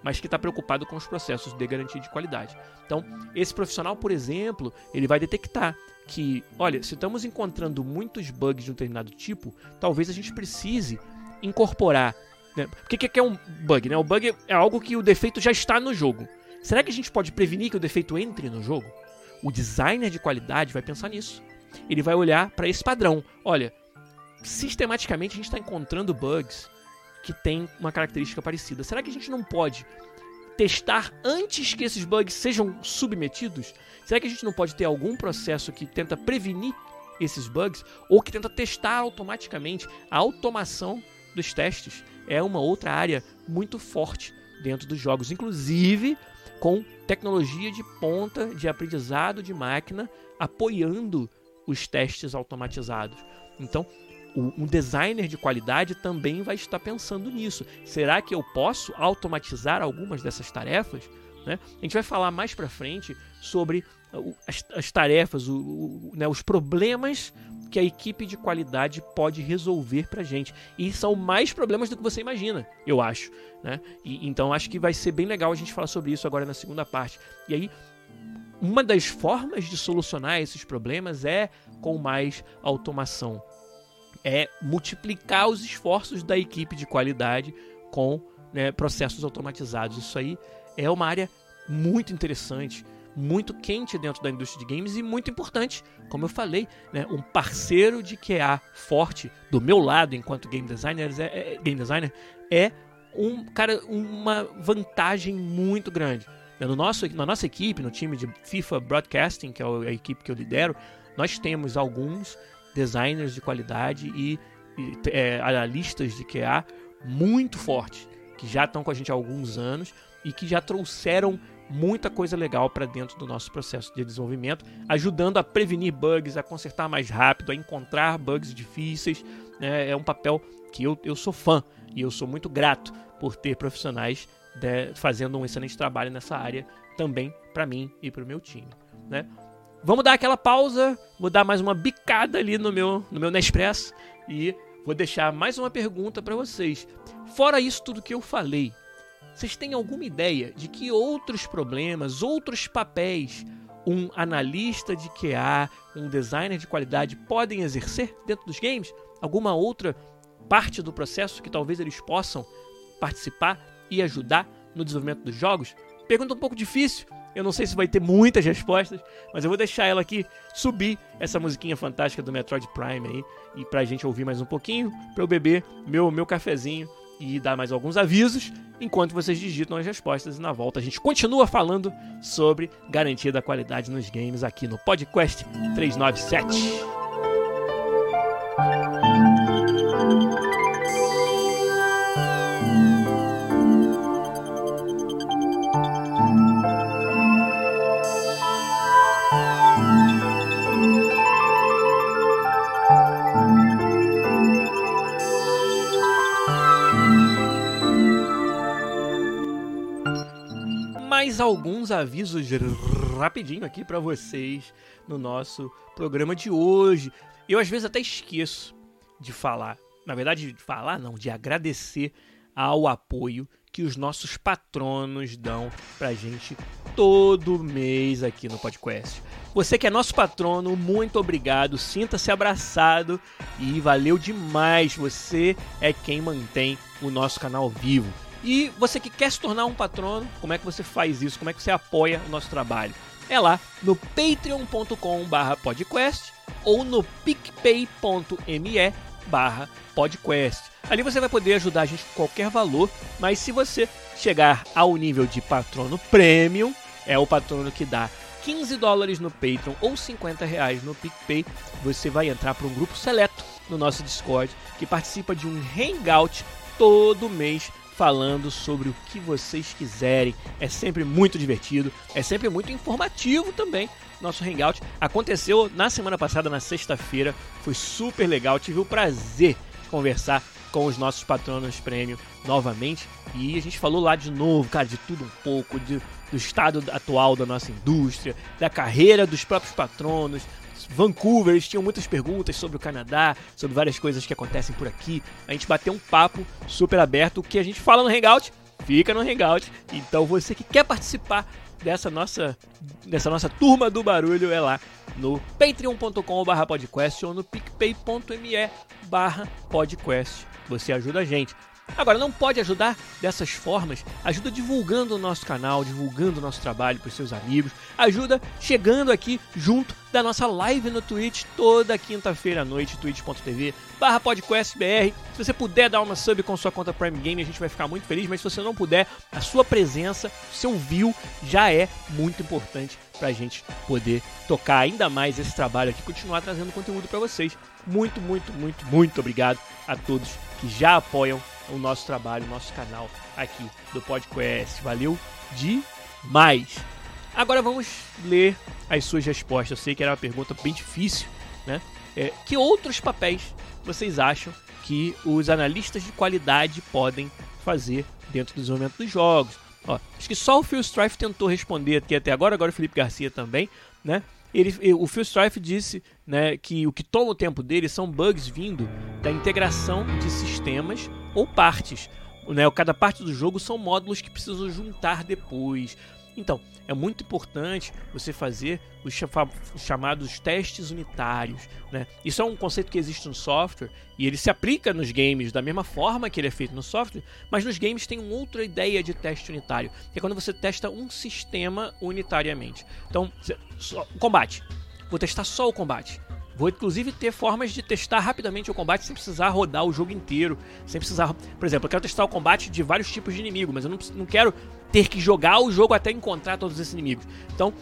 mas que está preocupado com os processos de garantia de qualidade. Então, esse profissional, por exemplo, ele vai detectar que, olha, se estamos encontrando muitos bugs de um determinado tipo, talvez a gente precise incorporar né? O que, que é um bug? Né? O bug é algo que o defeito já está no jogo. Será que a gente pode prevenir que o defeito entre no jogo? O designer de qualidade vai pensar nisso. Ele vai olhar para esse padrão. Olha, sistematicamente a gente está encontrando bugs que têm uma característica parecida. Será que a gente não pode testar antes que esses bugs sejam submetidos? Será que a gente não pode ter algum processo que tenta prevenir esses bugs ou que tenta testar automaticamente a automação dos testes? é uma outra área muito forte dentro dos jogos, inclusive com tecnologia de ponta de aprendizado de máquina apoiando os testes automatizados. Então, um designer de qualidade também vai estar pensando nisso. Será que eu posso automatizar algumas dessas tarefas? Né? A gente vai falar mais para frente sobre as, as tarefas, o, o, né, os problemas que a equipe de qualidade pode resolver pra gente. E são mais problemas do que você imagina, eu acho. Né? E, então acho que vai ser bem legal a gente falar sobre isso agora na segunda parte. E aí, uma das formas de solucionar esses problemas é com mais automação. É multiplicar os esforços da equipe de qualidade com né, processos automatizados. Isso aí é uma área muito interessante muito quente dentro da indústria de games e muito importante, como eu falei, né, um parceiro de QA forte do meu lado enquanto game designer é, é, game designer é um cara uma vantagem muito grande. No nosso, na nossa equipe, no time de FIFA Broadcasting, que é a equipe que eu lidero, nós temos alguns designers de qualidade e, e é, analistas de QA muito fortes, que já estão com a gente há alguns anos e que já trouxeram muita coisa legal para dentro do nosso processo de desenvolvimento, ajudando a prevenir bugs, a consertar mais rápido, a encontrar bugs difíceis. Né? É um papel que eu, eu sou fã e eu sou muito grato por ter profissionais de, fazendo um excelente trabalho nessa área também para mim e para o meu time. Né? Vamos dar aquela pausa, vou dar mais uma bicada ali no meu, no meu Nespresso e vou deixar mais uma pergunta para vocês. Fora isso tudo que eu falei, vocês têm alguma ideia de que outros problemas, outros papéis um analista de QA, um designer de qualidade podem exercer dentro dos games? Alguma outra parte do processo que talvez eles possam participar e ajudar no desenvolvimento dos jogos? Pergunta um pouco difícil, eu não sei se vai ter muitas respostas, mas eu vou deixar ela aqui subir essa musiquinha fantástica do Metroid Prime aí e pra gente ouvir mais um pouquinho, pra eu beber meu meu cafezinho e dar mais alguns avisos enquanto vocês digitam as respostas e na volta a gente continua falando sobre garantia da qualidade nos games aqui no Podcast 397. Alguns avisos rapidinho aqui para vocês no nosso programa de hoje. Eu às vezes até esqueço de falar, na verdade, de falar não, de agradecer ao apoio que os nossos patronos dão pra gente todo mês aqui no podcast. Você que é nosso patrono, muito obrigado, sinta-se abraçado e valeu demais. Você é quem mantém o nosso canal vivo. E você que quer se tornar um patrono, como é que você faz isso? Como é que você apoia o nosso trabalho? É lá no patreon.com/podcast ou no picpay.me podcast. Ali você vai poder ajudar a gente com qualquer valor, mas se você chegar ao nível de patrono premium, é o patrono que dá 15 dólares no Patreon ou 50 reais no PicPay, você vai entrar para um grupo seleto no nosso Discord que participa de um hangout todo mês falando sobre o que vocês quiserem. É sempre muito divertido, é sempre muito informativo também. Nosso hangout aconteceu na semana passada, na sexta-feira, foi super legal. Tive o prazer de conversar com os nossos patronos prêmio novamente e a gente falou lá de novo, cara, de tudo um pouco, de, do estado atual da nossa indústria, da carreira dos próprios patronos, Vancouver, eles tinham muitas perguntas sobre o Canadá, sobre várias coisas que acontecem por aqui. A gente bateu um papo super aberto. O que a gente fala no Hangout, fica no Hangout. Então você que quer participar dessa nossa, dessa nossa turma do barulho é lá no patreon.com.br podcast ou no picpay.me barra podcast. Você ajuda a gente. Agora, não pode ajudar dessas formas? Ajuda divulgando o nosso canal, divulgando o nosso trabalho para os seus amigos. Ajuda chegando aqui junto da nossa live no Twitch toda quinta-feira à noite, twitch.tv barra. Se você puder dar uma sub com sua conta Prime Game, a gente vai ficar muito feliz, mas se você não puder, a sua presença, seu view já é muito importante para a gente poder tocar ainda mais esse trabalho aqui, continuar trazendo conteúdo para vocês. Muito, muito, muito, muito obrigado a todos que já apoiam o nosso trabalho, o nosso canal aqui do podcast. Valeu demais! Agora vamos ler as suas respostas. Eu sei que era uma pergunta bem difícil, né? É, que outros papéis vocês acham que os analistas de qualidade podem fazer dentro do desenvolvimento dos jogos? Ó, acho que só o Phil Strife tentou responder aqui até agora, agora o Felipe Garcia também, né? Ele, o Phil Strife disse né, que o que toma o tempo dele são bugs vindo da integração de sistemas ou partes. Né, cada parte do jogo são módulos que precisam juntar depois. Então, é muito importante você fazer os chamados testes unitários. Né? Isso é um conceito que existe no software e ele se aplica nos games da mesma forma que ele é feito no software, mas nos games tem uma outra ideia de teste unitário, que é quando você testa um sistema unitariamente. Então, o combate. Vou testar só o combate. Vou inclusive ter formas de testar rapidamente o combate sem precisar rodar o jogo inteiro, sem precisar, por exemplo, eu quero testar o combate de vários tipos de inimigo, mas eu não, não quero ter que jogar o jogo até encontrar todos esses inimigos. Então,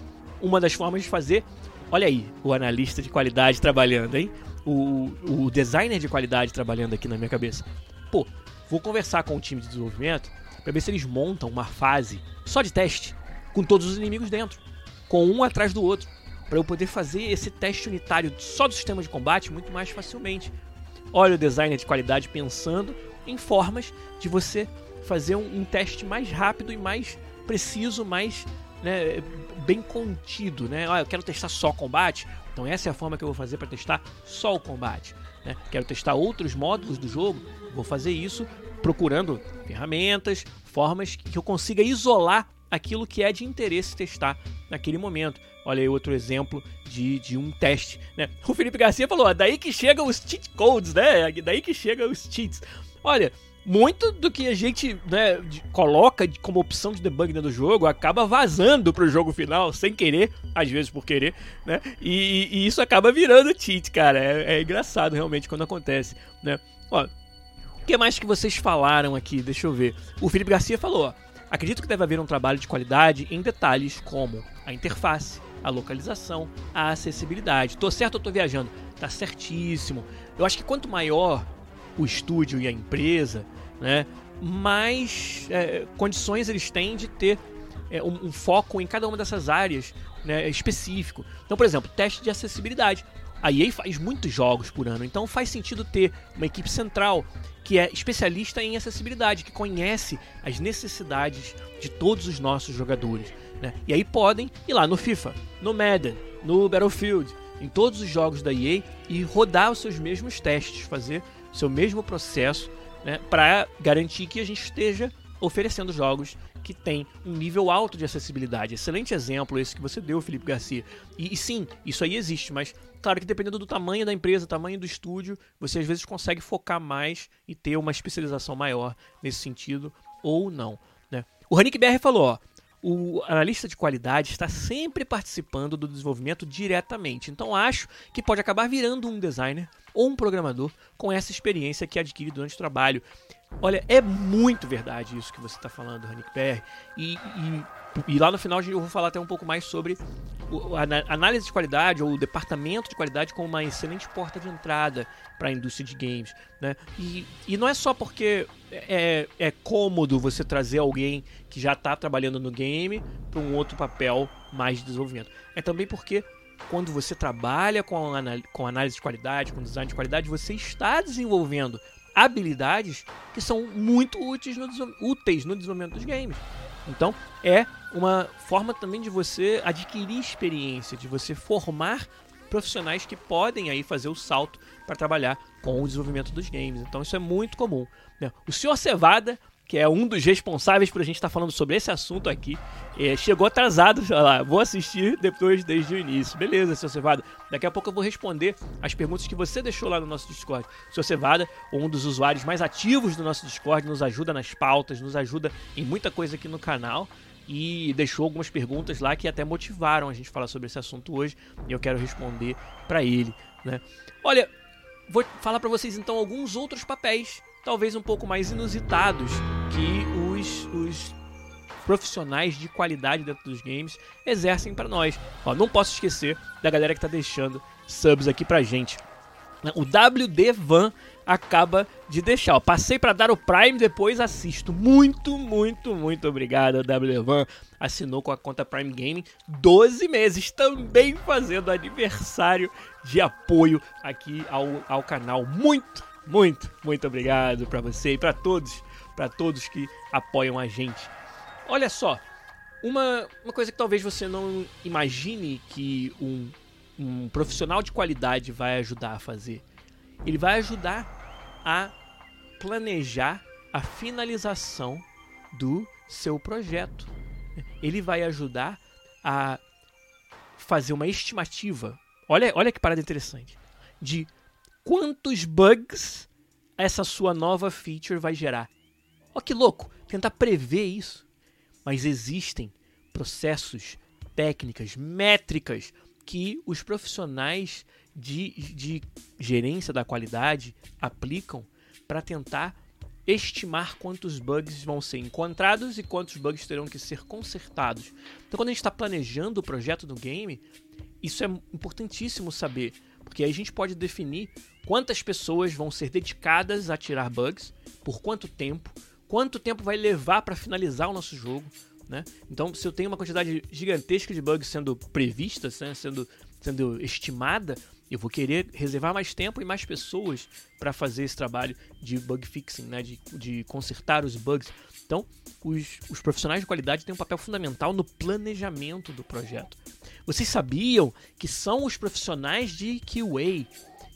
uma das formas de fazer, olha aí, o analista de qualidade trabalhando, hein? O, o designer de qualidade trabalhando aqui na minha cabeça. Pô, vou conversar com o time de desenvolvimento para ver se eles montam uma fase só de teste com todos os inimigos dentro, com um atrás do outro, para eu poder fazer esse teste unitário só do sistema de combate muito mais facilmente. Olha o designer de qualidade pensando em formas de você fazer um, um teste mais rápido e mais preciso, mais né, bem contido, né? Ah, eu quero testar só combate, então essa é a forma que eu vou fazer para testar só o combate. Né? Quero testar outros módulos do jogo, vou fazer isso procurando ferramentas, formas que eu consiga isolar aquilo que é de interesse testar naquele momento. Olha aí outro exemplo de, de um teste. Né? O Felipe Garcia falou: daí que chegam os cheat codes, né? Daí que chegam os cheats. Olha, muito do que a gente né, coloca como opção de debug dentro do jogo acaba vazando pro jogo final, sem querer, às vezes por querer, né? E, e isso acaba virando cheat, cara. É, é, engraçado realmente quando acontece, né? Ó, o que mais que vocês falaram aqui? Deixa eu ver. O Felipe Garcia falou, ó. Acredito que deve haver um trabalho de qualidade em detalhes como a interface, a localização, a acessibilidade. Tô certo ou tô viajando? Tá certíssimo. Eu acho que quanto maior o estúdio e a empresa, né, mais é, condições eles têm de ter é, um, um, foco em cada uma dessas áreas né, específico. Então, por exemplo, teste de acessibilidade. A EA faz muitos jogos por ano, então faz sentido ter uma equipe central que é especialista em acessibilidade, que conhece as necessidades de todos os nossos jogadores. Né? E aí podem ir lá no FIFA, no Madden, no Battlefield, em todos os jogos da EA e rodar os seus mesmos testes, fazer seu mesmo processo, né, para garantir que a gente esteja oferecendo jogos que têm um nível alto de acessibilidade. Excelente exemplo esse que você deu, Felipe Garcia. E, e, sim, isso aí existe, mas claro que dependendo do tamanho da empresa, tamanho do estúdio, você às vezes consegue focar mais e ter uma especialização maior nesse sentido ou não. Né? O Hanik BR falou, ó, o analista de qualidade está sempre participando do desenvolvimento diretamente. Então acho que pode acabar virando um designer ou um programador com essa experiência que adquire durante o trabalho. Olha, é muito verdade isso que você está falando, Hanik PR. E, e, e, lá no final eu vou falar até um pouco mais sobre a análise de qualidade ou o departamento de qualidade como uma excelente porta de entrada para a indústria de games. Né? E, e não é só porque é, é cômodo você trazer alguém que já está trabalhando no game para um outro papel mais de desenvolvimento. É também porque quando você trabalha com, com análise de qualidade, com design de qualidade, você está desenvolvendo habilidades que são muito úteis no, úteis no desenvolvimento dos games. Então, é uma forma também de você adquirir experiência, de você formar profissionais que podem aí fazer o salto para trabalhar com o desenvolvimento dos games. Então, isso é muito comum. Né? O senhor Cevada que é um dos responsáveis por a gente estar tá falando sobre esse assunto aqui, é, chegou atrasado, sei lá, vou assistir depois desde o início. Beleza, seu Cevada. Daqui a pouco eu vou responder as perguntas que você deixou lá no nosso Discord. Seu Cevada, um dos usuários mais ativos do nosso Discord, nos ajuda nas pautas, nos ajuda em muita coisa aqui no canal e deixou algumas perguntas lá que até motivaram a gente falar sobre esse assunto hoje e eu quero responder para ele, né? Olha, vou falar para vocês então alguns outros papéis talvez um pouco mais inusitados que os, os profissionais de qualidade dentro dos games exercem para nós. Ó, não posso esquecer da galera que está deixando subs aqui pra gente. O WD Van acaba de deixar. Ó, passei para dar o Prime, depois assisto. Muito, muito, muito obrigado, WD Van. Assinou com a conta Prime Gaming 12 meses, também fazendo aniversário de apoio aqui ao, ao canal. Muito, muito, muito obrigado para você e para todos, para todos que apoiam a gente. Olha só, uma, uma coisa que talvez você não imagine que um, um profissional de qualidade vai ajudar a fazer. Ele vai ajudar a planejar a finalização do seu projeto. Ele vai ajudar a fazer uma estimativa. Olha, olha que parada interessante. De quantos bugs essa sua nova feature vai gerar. Ó que louco, tentar prever isso. Mas existem processos, técnicas, métricas que os profissionais de, de gerência da qualidade aplicam para tentar estimar quantos bugs vão ser encontrados e quantos bugs terão que ser consertados. Então, quando a gente está planejando o projeto do game, isso é importantíssimo saber, porque aí a gente pode definir quantas pessoas vão ser dedicadas a tirar bugs, por quanto tempo, quanto tempo vai levar para finalizar o nosso jogo. Né? Então, se eu tenho uma quantidade gigantesca de bugs sendo previstas, né, sendo, sendo estimada, eu vou querer reservar mais tempo e mais pessoas para fazer esse trabalho de bug fixing, né, de, de consertar os bugs. Então, os, os profissionais de qualidade têm um papel fundamental no planejamento do projeto. Vocês sabiam que são os profissionais de QA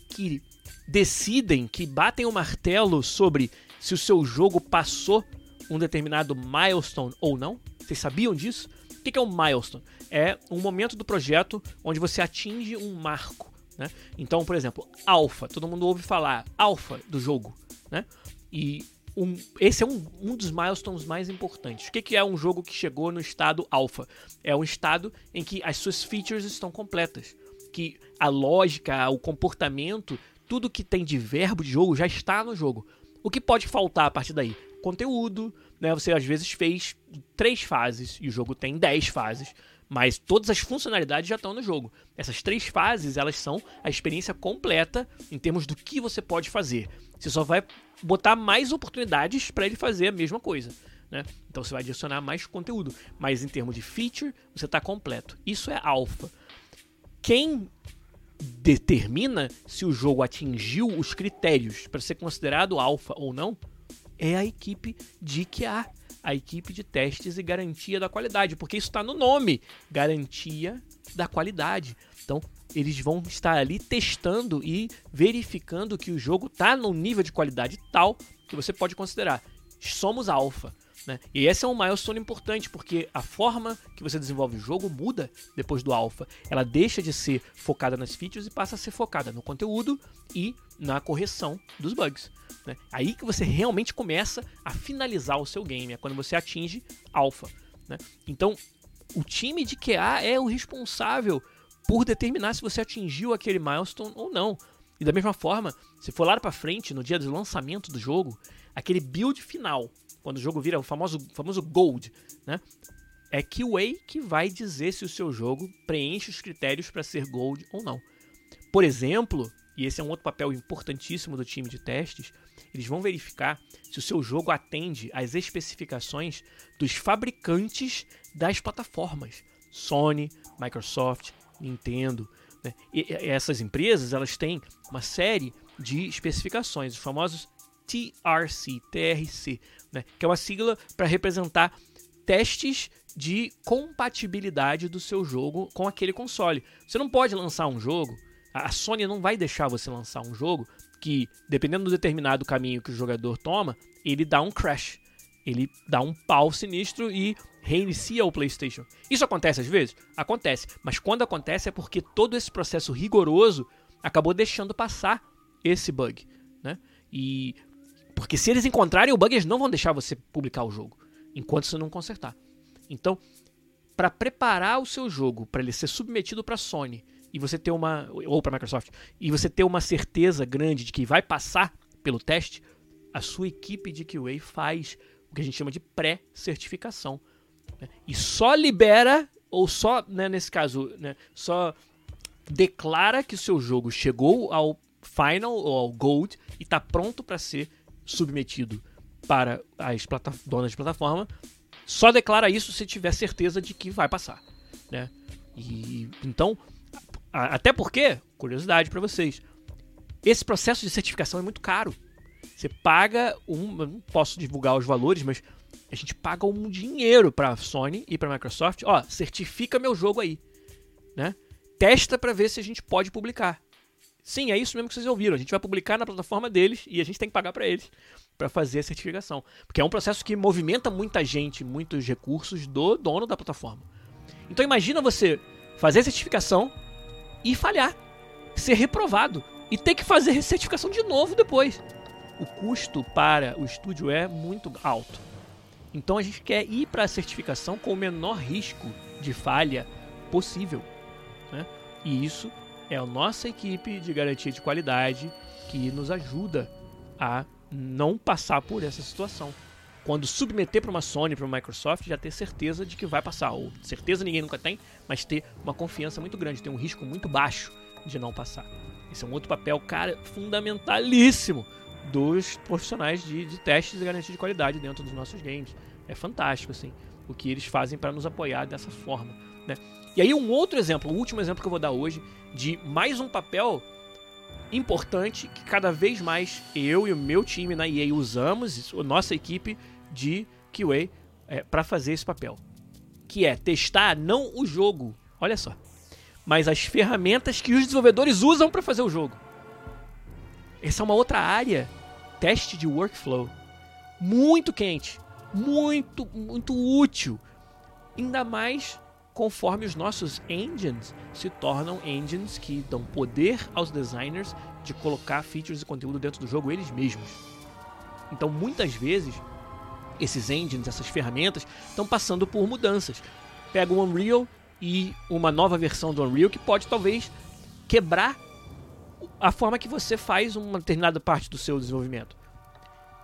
que decidem, que batem o martelo sobre se o seu jogo passou um determinado milestone ou não? Vocês sabiam disso? O que é um milestone? É um momento do projeto onde você atinge um marco. Né? Então, por exemplo, alfa. Todo mundo ouve falar alfa do jogo. Né? E um, esse é um, um dos milestones mais importantes. O que, que é um jogo que chegou no estado alfa? É um estado em que as suas features estão completas. Que a lógica, o comportamento, tudo que tem de verbo de jogo já está no jogo. O que pode faltar a partir daí? Conteúdo, né? Você às vezes fez três fases e o jogo tem dez fases, mas todas as funcionalidades já estão no jogo. Essas três fases, elas são a experiência completa em termos do que você pode fazer. Você só vai botar mais oportunidades para ele fazer a mesma coisa. Né? Então você vai adicionar mais conteúdo, mas em termos de feature, você está completo. Isso é alfa. Quem determina se o jogo atingiu os critérios para ser considerado alfa ou não é a equipe de QA, a equipe de testes e garantia da qualidade, porque isso está no nome, garantia da qualidade. Então, eles vão estar ali testando e verificando que o jogo está num nível de qualidade tal que você pode considerar somos alfa. Né? E esse é um milestone importante, porque a forma que você desenvolve o jogo muda depois do alpha. Ela deixa de ser focada nas features e passa a ser focada no conteúdo e na correção dos bugs. Né? Aí que você realmente começa a finalizar o seu game, é quando você atinge alpha. Né? Então, o time de QA é o responsável por determinar se você atingiu aquele milestone ou não. E da mesma forma, se for lá para frente, no dia do lançamento do jogo, aquele build final quando o jogo vira o famoso, famoso Gold, né? É QA que vai dizer se o seu jogo preenche os critérios para ser Gold ou não. Por exemplo, e esse é um outro papel importantíssimo do time de testes, eles vão verificar se o seu jogo atende às especificações dos fabricantes das plataformas. Sony, Microsoft, Nintendo. Né? Essas empresas elas têm uma série de especificações, os famosos TRC, TRC, né? que é uma sigla para representar testes de compatibilidade do seu jogo com aquele console. Você não pode lançar um jogo, a Sony não vai deixar você lançar um jogo que, dependendo do determinado caminho que o jogador toma, ele dá um crash. Ele dá um pau sinistro e reinicia o PlayStation. Isso acontece às vezes? Acontece. Mas quando acontece é porque todo esse processo rigoroso acabou deixando passar esse bug. Né? E porque se eles encontrarem o bug, eles não vão deixar você publicar o jogo enquanto você não consertar. Então, para preparar o seu jogo para ele ser submetido para Sony e você ter uma ou para Microsoft e você ter uma certeza grande de que vai passar pelo teste, a sua equipe de QA faz o que a gente chama de pré-certificação né? e só libera ou só, né, nesse caso, né, só declara que o seu jogo chegou ao final ou ao gold e está pronto para ser submetido para as donas de plataforma, só declara isso se tiver certeza de que vai passar, né? E então, a, até porque, curiosidade para vocês, esse processo de certificação é muito caro. Você paga um, não posso divulgar os valores, mas a gente paga um dinheiro para Sony e para Microsoft, ó, certifica meu jogo aí, né? Testa para ver se a gente pode publicar. Sim, é isso mesmo que vocês ouviram. A gente vai publicar na plataforma deles e a gente tem que pagar para eles para fazer a certificação. Porque é um processo que movimenta muita gente, muitos recursos do dono da plataforma. Então imagina você fazer a certificação e falhar, ser reprovado e ter que fazer a certificação de novo depois. O custo para o estúdio é muito alto. Então a gente quer ir para a certificação com o menor risco de falha possível. Né? E isso é a nossa equipe de garantia de qualidade que nos ajuda a não passar por essa situação. Quando submeter para uma Sony, para uma Microsoft, já ter certeza de que vai passar. Ou certeza ninguém nunca tem, mas ter uma confiança muito grande, ter um risco muito baixo de não passar. Esse é um outro papel, cara, fundamentalíssimo dos profissionais de, de testes e garantia de qualidade dentro dos nossos games. É fantástico, assim. o que eles fazem para nos apoiar dessa forma. Né? E aí um outro exemplo, o último exemplo que eu vou dar hoje, de mais um papel importante que cada vez mais eu e o meu time na EA usamos, a nossa equipe de QA, é, para fazer esse papel. Que é testar não o jogo, olha só, mas as ferramentas que os desenvolvedores usam para fazer o jogo. Essa é uma outra área, teste de workflow, muito quente, muito, muito útil, ainda mais conforme os nossos engines se tornam engines que dão poder aos designers de colocar features e conteúdo dentro do jogo eles mesmos. Então, muitas vezes, esses engines, essas ferramentas, estão passando por mudanças. Pega o Unreal e uma nova versão do Unreal que pode talvez quebrar a forma que você faz uma determinada parte do seu desenvolvimento.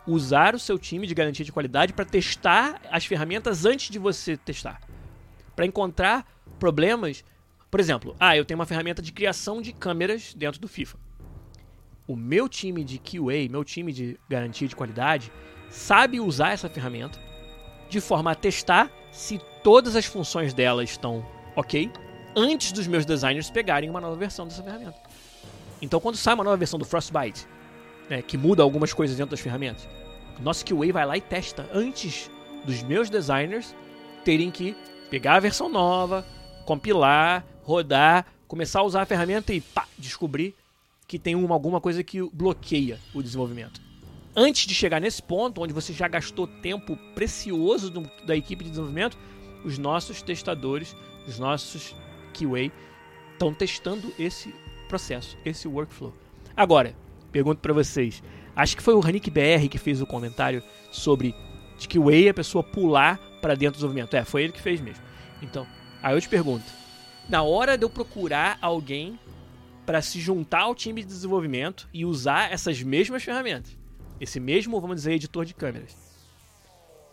Usar o seu time de garantia de qualidade para testar as ferramentas antes de você testar. Para encontrar problemas. Por exemplo, ah, eu tenho uma ferramenta de criação de câmeras dentro do FIFA. O meu time de QA, meu time de garantia de qualidade, sabe usar essa ferramenta de forma a testar se todas as funções dela estão ok antes dos meus designers pegarem uma nova versão dessa ferramenta. Então, quando sai uma nova versão do Frostbite, né, que muda algumas coisas dentro das ferramentas, nosso QA vai lá e testa antes dos meus designers terem que pegar a versão nova, compilar, rodar, começar a usar a ferramenta e pá, descobrir que tem uma, alguma coisa que bloqueia o desenvolvimento. Antes de chegar nesse ponto, onde você já gastou tempo precioso do, da equipe de desenvolvimento, os nossos testadores, os nossos QA, estão testando esse processo, esse workflow. Agora, pergunto para vocês, acho que foi o Hanik BR que fez o comentário sobre de que o a pessoa pular para dentro do desenvolvimento. É, foi ele que fez mesmo. Então, aí eu te pergunto, na hora de eu procurar alguém para se juntar ao time de desenvolvimento e usar essas mesmas ferramentas, esse mesmo, vamos dizer, editor de câmeras.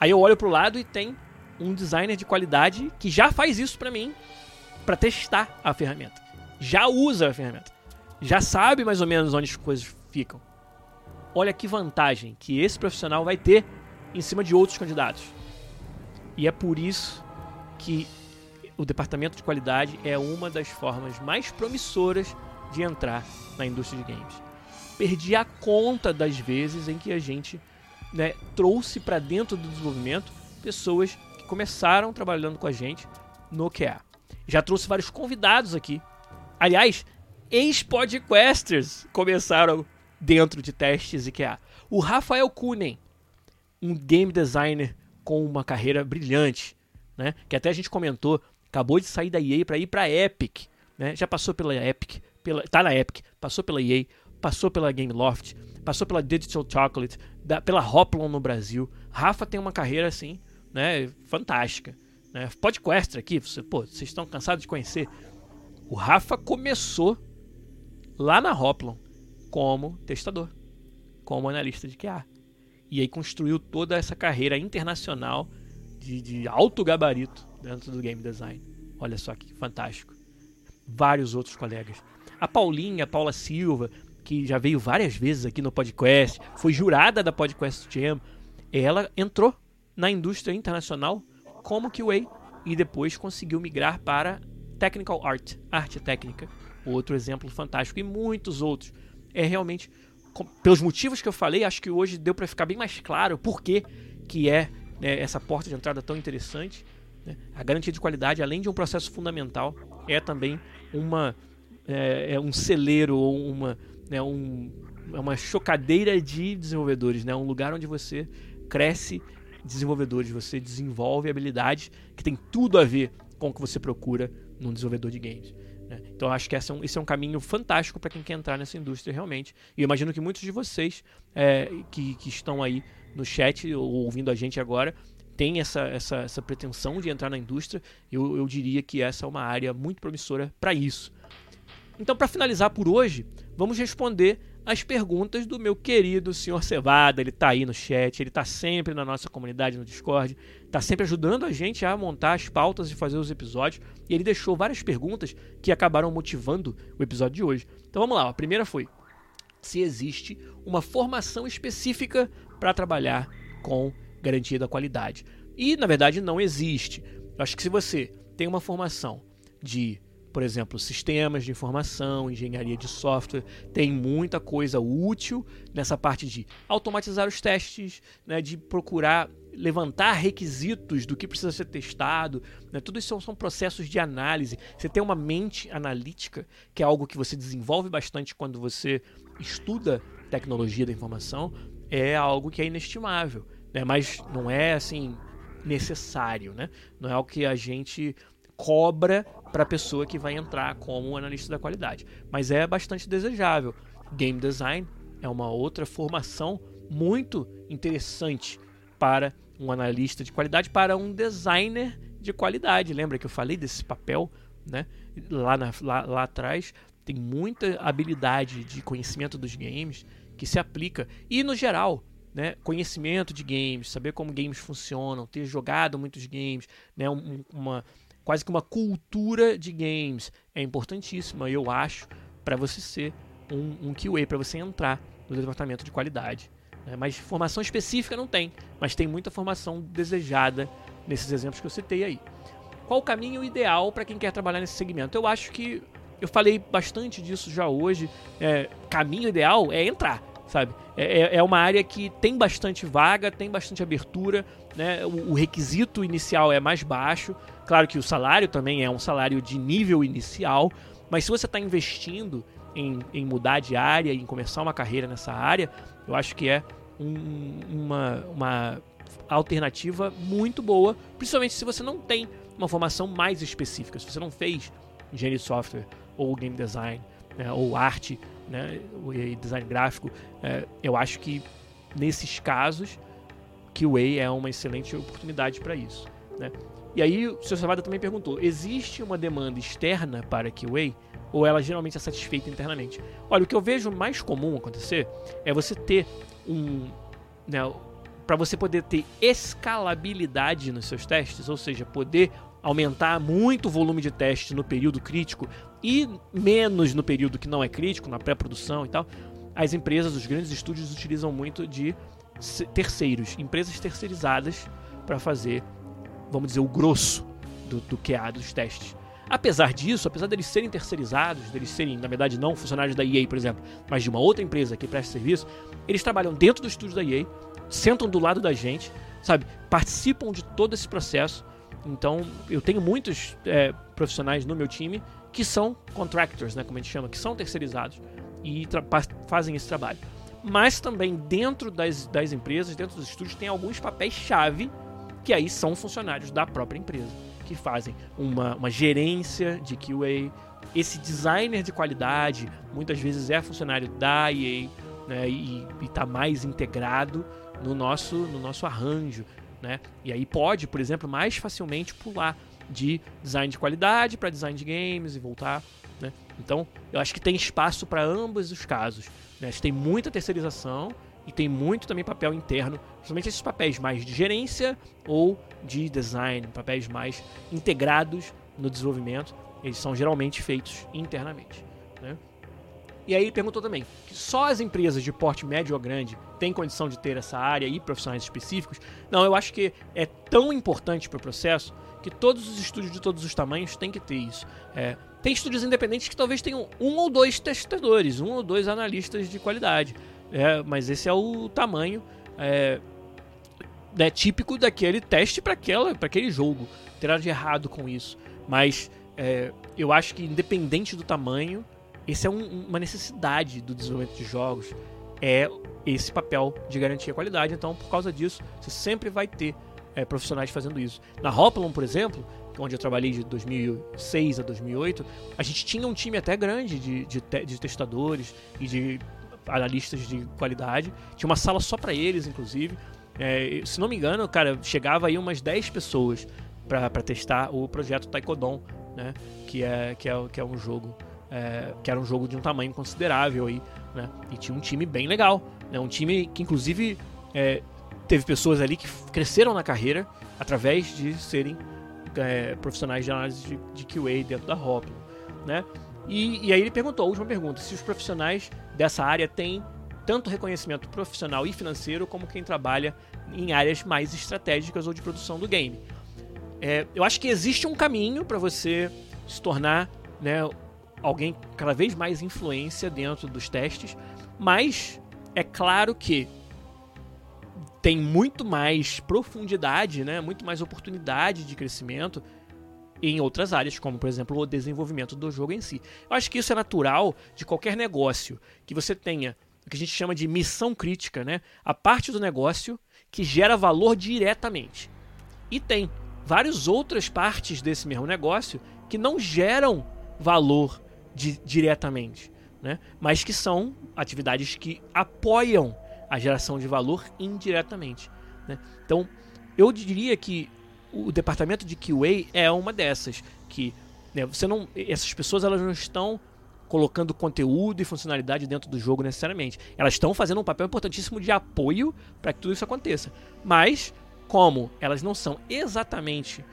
Aí eu olho pro lado e tem um designer de qualidade que já faz isso para mim para testar a ferramenta já usa a ferramenta, já sabe mais ou menos onde as coisas ficam. Olha que vantagem que esse profissional vai ter em cima de outros candidatos. E é por isso que o departamento de qualidade é uma das formas mais promissoras de entrar na indústria de games. Perdi a conta das vezes em que a gente né, trouxe para dentro do desenvolvimento pessoas que começaram trabalhando com a gente no QA. Já trouxe vários convidados aqui Aliás, ex-podcasters começaram dentro de testes IKEA. O Rafael Kunen, um game designer com uma carreira brilhante, né? Que até a gente comentou, acabou de sair da EA para ir para Epic, né? Já passou pela Epic, pela, tá na Epic, passou pela EA, passou pela Gameloft, passou pela Digital Chocolate, da, pela Hoplon no Brasil. Rafa tem uma carreira assim, né? Fantástica. Né? Podcaster aqui, você, pô, vocês estão cansados de conhecer o Rafa começou lá na Hoplon como testador, como analista de QA. E aí construiu toda essa carreira internacional de, de alto gabarito dentro do game design. Olha só que fantástico. Vários outros colegas. A Paulinha, a Paula Silva, que já veio várias vezes aqui no podcast, foi jurada da Podcast Jam. Ela entrou na indústria internacional como QA e depois conseguiu migrar para Technical Art, arte técnica, outro exemplo fantástico, e muitos outros. É realmente, pelos motivos que eu falei, acho que hoje deu para ficar bem mais claro por que, que é né, essa porta de entrada tão interessante. Né? A garantia de qualidade, além de um processo fundamental, é também uma, é, é um celeiro ou uma, né, um, é uma chocadeira de desenvolvedores, né? um lugar onde você cresce desenvolvedores, você desenvolve habilidades que tem tudo a ver com o que você procura num desenvolvedor de games. Né? Então acho que esse é um, esse é um caminho fantástico para quem quer entrar nessa indústria realmente. E eu imagino que muitos de vocês é, que, que estão aí no chat ou ouvindo a gente agora têm essa, essa, essa pretensão de entrar na indústria. Eu, eu diria que essa é uma área muito promissora para isso. Então, para finalizar por hoje, vamos responder as perguntas do meu querido senhor Cevada. Ele está aí no chat, ele está sempre na nossa comunidade no Discord, está sempre ajudando a gente a montar as pautas e fazer os episódios. E ele deixou várias perguntas que acabaram motivando o episódio de hoje. Então vamos lá, a primeira foi: se existe uma formação específica para trabalhar com garantia da qualidade. E na verdade não existe. Eu acho que se você tem uma formação de por exemplo, sistemas de informação, engenharia de software, tem muita coisa útil nessa parte de automatizar os testes, né, de procurar levantar requisitos do que precisa ser testado. Né? Tudo isso são processos de análise. Você tem uma mente analítica, que é algo que você desenvolve bastante quando você estuda tecnologia da informação, é algo que é inestimável. Né? Mas não é assim necessário, né? Não é algo que a gente cobra para a pessoa que vai entrar como analista da qualidade. Mas é bastante desejável. Game design é uma outra formação muito interessante para um analista de qualidade, para um designer de qualidade. Lembra que eu falei desse papel né? lá, na, lá, lá atrás? Tem muita habilidade de conhecimento dos games que se aplica. E no geral, né, conhecimento de games, saber como games funcionam, ter jogado muitos games, né, um, uma, quase que uma cultura de games é importantíssima, eu acho, para você ser um, um QA, para você entrar no departamento de qualidade. Né? Mas formação específica não tem, mas tem muita formação desejada nesses exemplos que eu citei aí. Qual o caminho ideal para quem quer trabalhar nesse segmento? Eu acho que eu falei bastante disso já hoje. É, caminho ideal é entrar, sabe? É, é, é uma área que tem bastante vaga, tem bastante abertura, né? O, o, requisito inicial é mais baixo. Claro que o salário também é um salário de nível inicial, mas se você está investindo em, em, mudar de área, em começar uma carreira nessa área, eu acho que é um, uma, uma alternativa muito boa, principalmente se você não tem uma formação mais específica, se você não fez engenharia de software ou game design né, ou arte né, e design gráfico, é, eu acho que nesses casos QA é uma excelente oportunidade para isso. Né? E aí o Sr. Savada também perguntou: existe uma demanda externa para QA ou ela geralmente é satisfeita internamente? Olha, o que eu vejo mais comum acontecer é você ter um, né, para você poder ter escalabilidade nos seus testes, ou seja, poder aumentar muito o volume de testes no período crítico e menos no período que não é crítico, na pré-produção e tal, as empresas, os grandes estúdios utilizam muito de terceiros, empresas terceirizadas para fazer, vamos dizer, o grosso do, do QA dos testes. Apesar disso, apesar deles serem terceirizados, deles serem, na verdade, não funcionários da EA, por exemplo, mas de uma outra empresa que presta serviço, eles trabalham dentro do estúdio da EA, sentam do lado da gente, sabe? Participam de todo esse processo então, eu tenho muitos é, profissionais no meu time que são contractors, né, como a gente chama, que são terceirizados e fazem esse trabalho. Mas também dentro das, das empresas, dentro dos estúdios, tem alguns papéis-chave que aí são funcionários da própria empresa, que fazem uma, uma gerência de QA. Esse designer de qualidade muitas vezes é funcionário da EA né, e está mais integrado no nosso, no nosso arranjo né? E aí pode, por exemplo, mais facilmente pular de design de qualidade para design de games e voltar, né? Então, eu acho que tem espaço para ambos os casos. Né? Tem muita terceirização e tem muito também papel interno, principalmente esses papéis mais de gerência ou de design, papéis mais integrados no desenvolvimento, eles são geralmente feitos internamente. Né? E aí ele perguntou também que só as empresas de porte médio ou grande têm condição de ter essa área e profissionais específicos. Não, eu acho que é tão importante para o processo que todos os estúdios de todos os tamanhos têm que ter isso. É, tem estúdios independentes que talvez tenham um ou dois testadores, um ou dois analistas de qualidade. É, mas esse é o tamanho é, né, típico daquele teste para aquele jogo. Terá de errado com isso. Mas é, eu acho que independente do tamanho, esse é um, uma necessidade do desenvolvimento de jogos, é esse papel de garantir a qualidade. Então, por causa disso, você sempre vai ter é, profissionais fazendo isso. Na Hoplon, por exemplo, onde eu trabalhei de 2006 a 2008, a gente tinha um time até grande de, de, te, de testadores e de analistas de qualidade. Tinha uma sala só para eles, inclusive. É, se não me engano, cara, chegava aí umas 10 pessoas para testar o projeto Taekwondo, né? Que é, que é, que é um jogo é, que era um jogo de um tamanho considerável aí, né? E tinha um time bem legal, né? Um time que inclusive é, teve pessoas ali que cresceram na carreira através de serem é, profissionais de análise de, de QA dentro da Hoplo, né? E, e, aí ele perguntou, a última pergunta, se os profissionais dessa área têm tanto reconhecimento profissional e financeiro como quem trabalha em áreas mais estratégicas ou de produção do game. É, eu acho que existe um caminho para você se tornar né, alguém cada vez mais influência dentro dos testes, mas é claro que tem muito mais profundidade, né, muito mais oportunidade de crescimento em outras áreas, como por exemplo o desenvolvimento do jogo em si. Eu acho que isso é natural de qualquer negócio, que você tenha o que a gente chama de missão crítica, né? A parte do negócio que gera valor diretamente. E tem várias outras partes desse mesmo negócio que não geram valor di diretamente, né? Mas que são atividades que apoiam a geração de valor indiretamente. Né? Então, eu diria que o departamento de QA é uma dessas que né, você não, essas pessoas elas não estão colocando conteúdo e funcionalidade dentro do jogo necessariamente. Elas estão fazendo um papel importantíssimo de apoio para que tudo isso aconteça. Mas como elas não são exatamente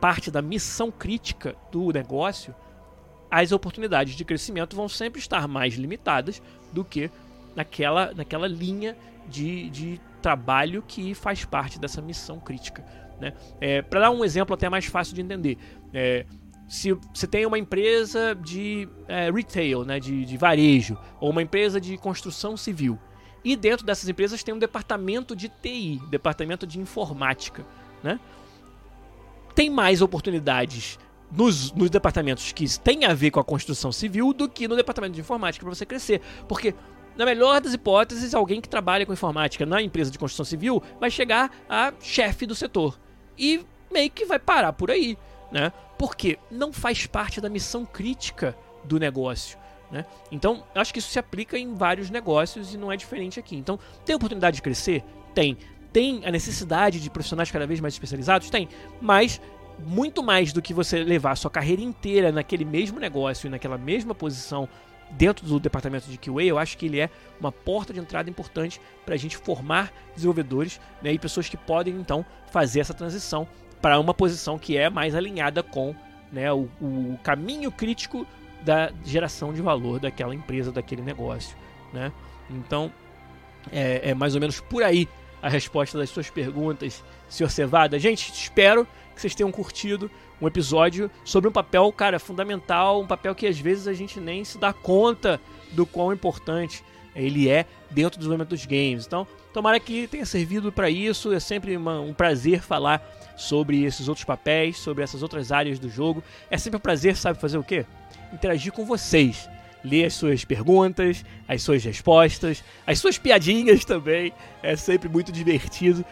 parte da missão crítica do negócio, as oportunidades de crescimento vão sempre estar mais limitadas do que naquela, naquela linha de, de trabalho que faz parte dessa missão crítica. Né? É, Para dar um exemplo até mais fácil de entender, é, se você tem uma empresa de é, retail, né, de, de varejo, ou uma empresa de construção civil, e dentro dessas empresas tem um departamento de TI, departamento de informática, né? Tem mais oportunidades nos, nos, departamentos que têm a ver com a construção civil do que no departamento de informática para você crescer. Porque, na melhor das hipóteses, alguém que trabalha com informática na empresa de construção civil vai chegar a chefe do setor e meio que vai parar por aí, né? Porque não faz parte da missão crítica do negócio. Né? Então, acho que isso se aplica em vários negócios e não é diferente aqui. Então, tem oportunidade de crescer? Tem. Tem a necessidade de profissionais cada vez mais especializados? Tem. Mas, muito mais do que você levar sua carreira inteira naquele mesmo negócio e naquela mesma posição dentro do departamento de QA, eu acho que ele é uma porta de entrada importante para a gente formar desenvolvedores né, e pessoas que podem então fazer essa transição para uma posição que é mais alinhada com né, o, o, caminho crítico da geração de valor daquela empresa, daquele negócio. Né? Então, é, é mais ou menos por aí a resposta das suas perguntas, Sr. Cevada. Gente, espero que vocês tenham curtido um episódio sobre um papel, cara, fundamental, um papel que às vezes a gente nem se dá conta do quão importante ele é dentro do desenvolvimento dos games. Então, tomara que tenha servido para isso. É sempre uma, um prazer falar sobre esses outros papéis, sobre essas outras áreas do jogo. É sempre um prazer, sabe fazer o quê? Interagir com vocês. Ler as suas perguntas, as suas respostas, as suas piadinhas também. É sempre muito divertido.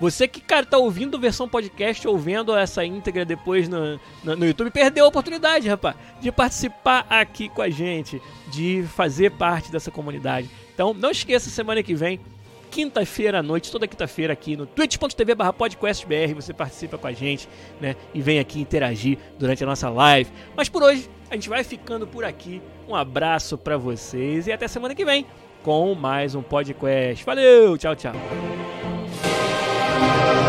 Você que, cara, tá ouvindo versão podcast ou vendo essa íntegra depois no, no, no, YouTube, perdeu a oportunidade, rapaz, de participar aqui com a gente, de fazer parte dessa comunidade. Então, não esqueça, semana que vem, quinta-feira à noite, toda quinta-feira aqui no twitch.tv barra podcastbr, você participa com a gente, né, e vem aqui interagir durante a nossa live. Mas por hoje, a gente vai ficando por aqui. Um abraço para vocês e até semana que vem com mais um podcast. Valeu, tchau, tchau. Bye.